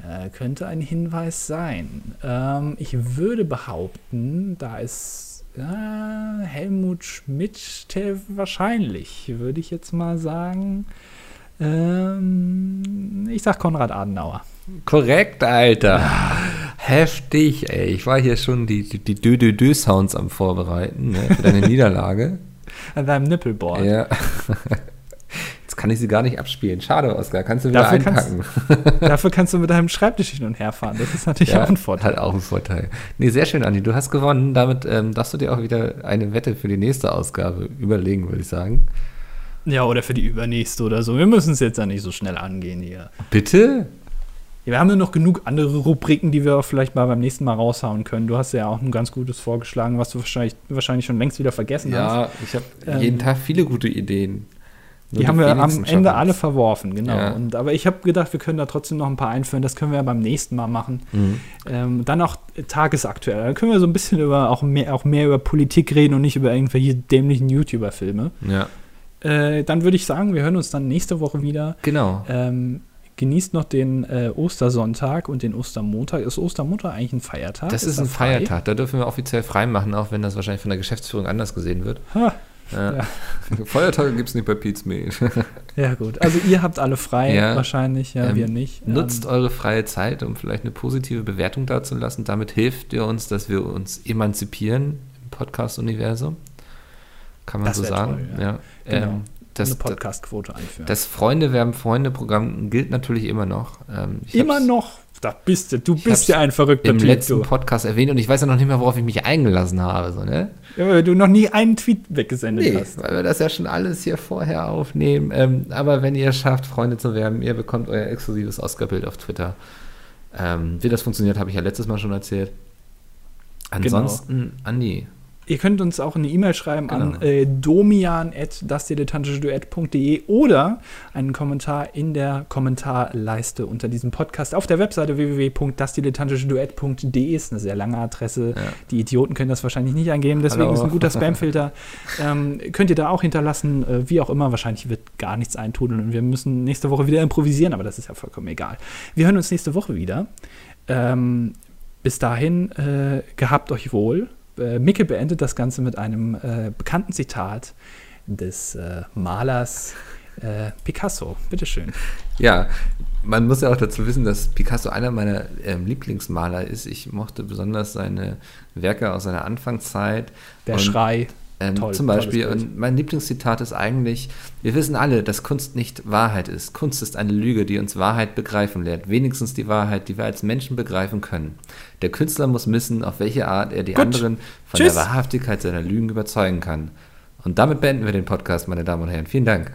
Äh, könnte ein Hinweis sein. Ähm, ich würde behaupten, da ist äh, Helmut Schmidt wahrscheinlich, würde ich jetzt mal sagen. Ähm, ich sag Konrad Adenauer. Korrekt, Alter. Heftig, ey. Ich war hier schon die, die, die Dö-Dö-Dö-Sounds am Vorbereiten ne, für deine Niederlage. An deinem Nippelboard. Ja. Jetzt kann ich sie gar nicht abspielen. Schade, Oskar. Kannst du wieder Dafür kannst- einpacken. Dafür kannst du mit deinem Schreibtisch hin und her fahren. Das ist natürlich auch ein Vorteil. Hat auch einen Vorteil. Nee, sehr schön, Andi. Du hast gewonnen. Damit ähm, darfst du dir auch wieder eine Wette für die nächste Ausgabe überlegen, würde ich sagen. Ja, oder für die übernächste oder so. Wir müssen es jetzt ja nicht so schnell angehen hier. Bitte? Ja, wir haben ja noch genug andere Rubriken, die wir vielleicht mal beim nächsten Mal raushauen können. Du hast ja auch ein ganz gutes vorgeschlagen, was du wahrscheinlich, wahrscheinlich schon längst wieder vergessen hast. Ja, ich habe Ähm, jeden Tag viele gute Ideen. Nur Die haben wir am Ende alle verworfen, genau. Ja. Und, aber ich habe gedacht, wir können da trotzdem noch ein paar einführen. Das können wir ja beim nächsten Mal machen. Mhm. Ähm, dann auch tagesaktuell. Da können wir so ein bisschen über auch mehr, auch mehr über Politik reden und nicht über irgendwelche dämlichen YouTuber-Filme. Ja, Äh, dann würde ich sagen, wir hören uns dann nächste Woche wieder. genau. Ähm, genießt noch den äh, Ostersonntag und den Ostermontag. Ist Ostermontag eigentlich ein Feiertag? Das ist er ein? Feiertag. Da dürfen wir offiziell frei machen, auch wenn das wahrscheinlich von der Geschäftsführung anders gesehen wird. Ha, Ja. Ja. Feiertage gibt es nicht bei Pete's Mehl. ja, gut. Also, ihr habt alle frei Ja. wahrscheinlich, ja, Ähm, wir nicht. Nutzt Ähm, eure freie Zeit, um vielleicht eine positive Bewertung dazulassen. Damit hilft ihr uns, dass wir uns emanzipieren im Podcast-Universum. Kann man Das so sagen. toll, ja. ja. Genau. Ähm, das, eine Podcast-Quote einführen. das Freunde werben Freunde-Programm gilt natürlich immer noch. Ähm, Immer noch. Da bist du. Du bist ja ein verrückter Im Typ. letzten du. Podcast erwähnt und ich weiß ja noch nicht mehr, worauf ich mich eingelassen habe. So, ne? Ja, weil du noch nie einen Tweet weggesendet Nee, hast. weil wir das ja schon alles hier vorher aufnehmen. Ähm, aber wenn ihr es schafft, Freunde zu werben, ihr bekommt euer exklusives Oscar-Bild auf Twitter. Ähm, wie das funktioniert, habe ich ja letztes Mal schon erzählt. Genau. Ansonsten, Andi, Ihr könnt uns auch eine E-Mail schreiben an Genau. äh, domian.dasdilettantische-duett.de oder einen Kommentar in der Kommentarleiste unter diesem Podcast auf der Webseite www.dasdilettantische-duett.de ist eine sehr lange Adresse. Ja. Die Idioten können das wahrscheinlich nicht eingeben, deswegen Hallo. ist ein guter Spamfilter. ähm, könnt ihr da auch hinterlassen, äh, wie auch immer. Wahrscheinlich wird gar nichts eintrudeln und wir müssen nächste Woche wieder improvisieren, aber das ist ja vollkommen egal. Wir hören uns nächste Woche wieder. Ähm, bis dahin, äh, gehabt euch wohl. Äh, Micke beendet das Ganze mit einem äh, bekannten Zitat des äh, Malers äh, Picasso. Bitteschön. ja, man muss ja auch dazu wissen, dass Picasso einer meiner ähm, Lieblingsmaler ist. Ich mochte besonders seine Werke aus seiner Anfangszeit. Der Schrei. Ähm, Toll, zum Beispiel, und mein Lieblingszitat ist eigentlich, wir wissen alle, dass Kunst nicht Wahrheit ist. Kunst ist eine Lüge, die uns Wahrheit begreifen lehrt. Wenigstens die Wahrheit, die wir als Menschen begreifen können. Der Künstler muss wissen, auf welche Art er die Gut. anderen von Tschüss. der Wahrhaftigkeit seiner Lügen überzeugen kann. Und damit beenden wir den Podcast, meine Damen und Herren. Vielen Dank.